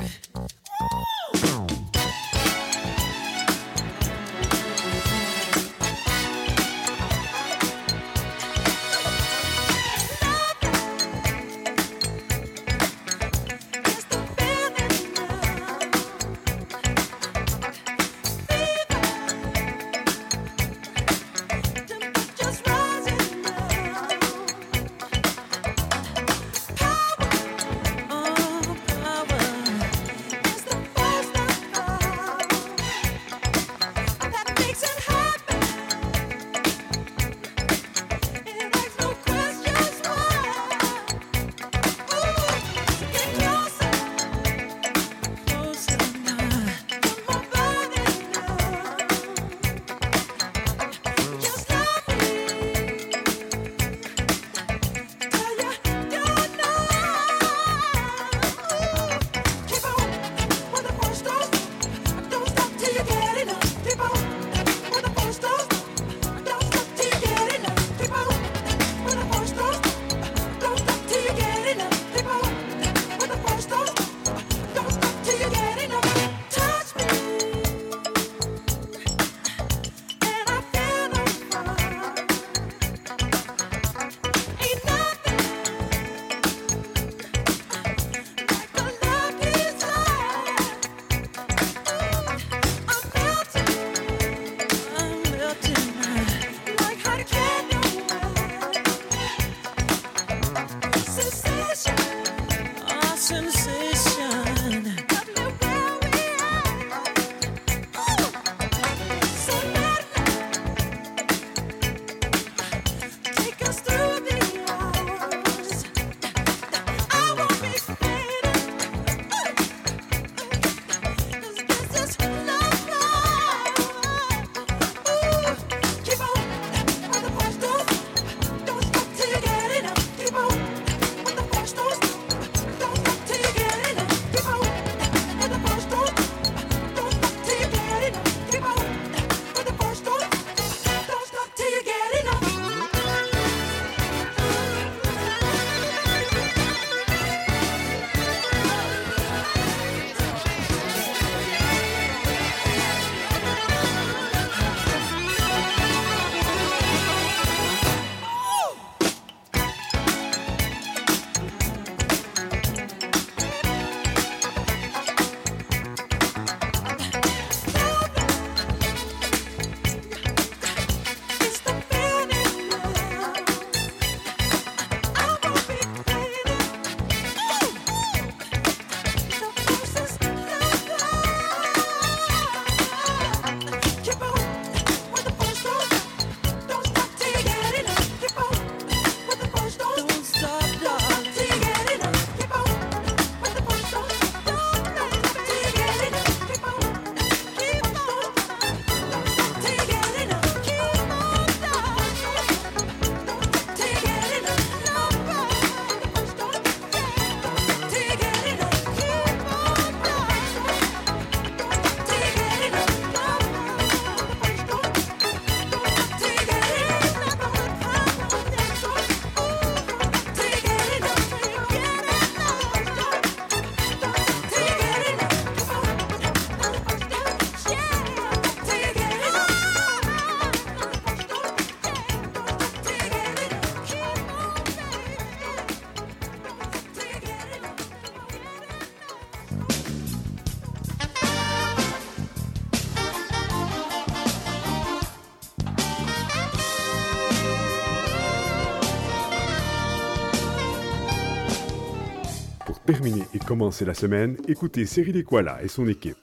terminer et commencer la semaine, écoutez Cyril Equala et son équipe.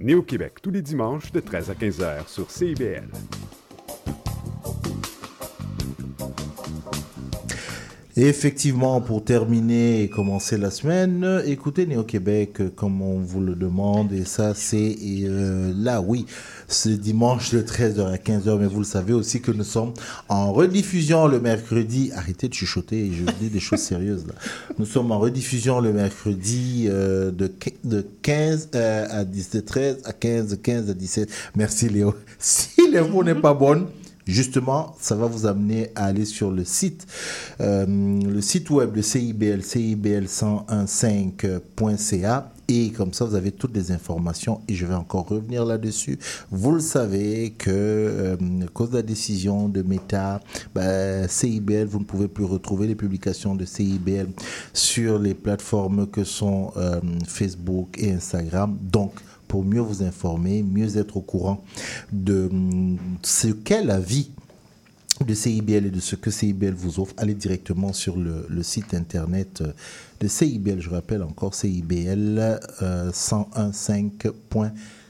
Né au Québec tous les dimanches de 13 à 15 heures sur CIBL. Et effectivement, pour terminer et commencer la semaine, écoutez Néo-Québec euh, comme on vous le demande. Et ça, c'est euh, là, oui, ce dimanche de 13h à 15h. Mais vous le savez aussi que nous sommes en rediffusion le mercredi. Arrêtez de chuchoter, je dis des choses sérieuses là. Nous sommes en rediffusion le mercredi euh, de, de 15 euh, à 17, 13 à 15, 15 à 17. Merci Léo. Si l'info n'est pas bonne, Justement, ça va vous amener à aller sur le site, euh, le site web de CIBL, cibl1015.ca. Et comme ça, vous avez toutes les informations. Et je vais encore revenir là-dessus. Vous le savez que, euh, à cause de la décision de Meta, ben, CIBL, vous ne pouvez plus retrouver les publications de CIBL sur les plateformes que sont euh, Facebook et Instagram. Donc, pour mieux vous informer, mieux être au courant de hum, ce qu'est la vie de CIBL et de ce que CIBL vous offre, allez directement sur le, site internet euh, de CIBL. Je rappelle encore CIBL euh,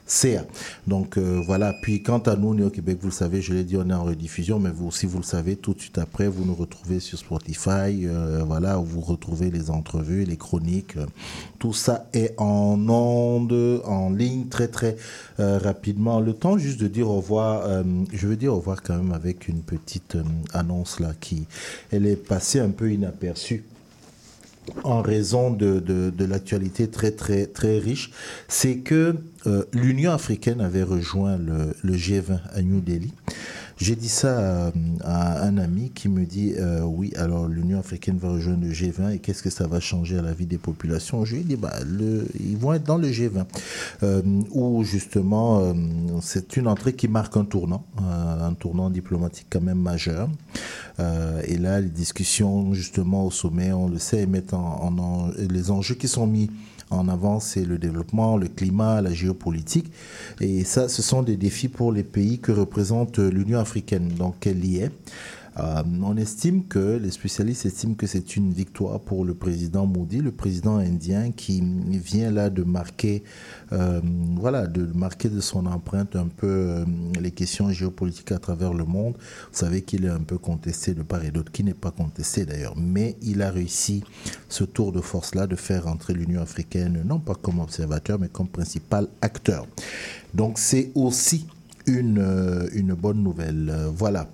1015.ca. Donc euh, voilà. Puis quant à nous, Néo Québec, vous le savez, je l'ai dit, on est en rediffusion, mais vous aussi, vous le savez, tout de suite après, vous nous retrouvez sur Spotify. euh, voilà, où vous retrouvez les entrevues, les chroniques. tout ça est en onde, en ligne, très très euh, rapidement. Le temps juste de dire au revoir. je veux dire au revoir quand même avec une petite annonce là qui, elle est passée un peu inaperçue en raison de, l'actualité très très très riche, c'est que euh, l'Union africaine avait rejoint le G20 à New Delhi. J'ai dit ça à, à un ami qui me dit euh, oui, alors l'Union africaine va rejoindre le G20 et qu'est-ce que ça va changer à la vie des populations? Je lui ai dit bah, le, ils vont être dans le G20 euh, où justement euh, c'est une entrée qui marque un tournant, euh, un tournant diplomatique quand même majeur. Euh, et là, les discussions justement au sommet, on le sait, mettent en, en- en- les enjeux qui sont mis en avant, c'est le développement, le climat, la géopolitique. Et ça, ce sont des défis pour les pays que représente l'Union africaine. Donc, elle y est. Euh, on estime que, les spécialistes estiment que c'est une victoire pour le président Modi, le président indien qui vient là de marquer, euh, voilà, de marquer de son empreinte un peu euh, les questions géopolitiques à travers le monde. Vous savez qu'il est un peu contesté de part et d'autre, qui n'est pas contesté d'ailleurs, mais il a réussi ce tour de force-là de faire entrer l'Union africaine, non pas comme observateur, mais comme principal acteur. Donc c'est aussi une, une bonne nouvelle. Voilà.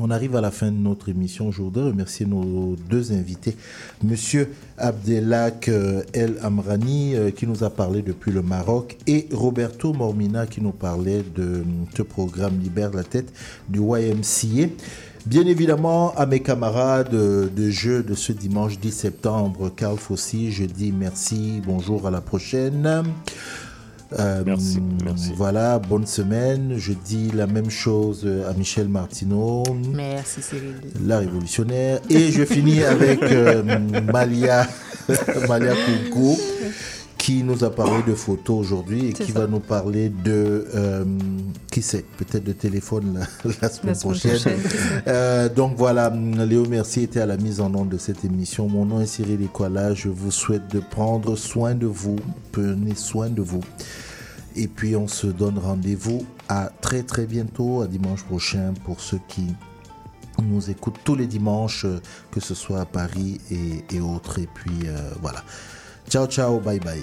On arrive à la fin de notre émission. Je voudrais remercier nos deux invités. Monsieur Abdelak euh, El Amrani, euh, qui nous a parlé depuis le Maroc, et Roberto Mormina, qui nous parlait de euh, ce programme Libère la tête du YMCA. Bien évidemment, à mes camarades de jeu de ce dimanche 10 septembre, Carl Fossi, je dis merci, bonjour, à la prochaine. Euh, Merci, merci. Voilà, bonne semaine. Je dis la même chose à Michel Martineau. Merci Cyril. La révolutionnaire. Et je finis avec euh, Malia, Malia Kounkou, qui nous a parlé de photos aujourd'hui et qui ça. va nous parler de, euh, qui sait, peut-être de téléphone la, la semaine La semaine prochaine. Euh, donc voilà, Léo Mercier était à la mise en onde de cette émission. Mon nom est Cyril Equala. Je vous souhaite de prendre soin de vous. Prenez soin de vous. Et puis on se donne rendez-vous à très très bientôt, à dimanche prochain pour ceux qui nous écoutent tous les dimanches, que ce soit à Paris et, et autres. Et puis euh, voilà. Ciao ciao, bye bye.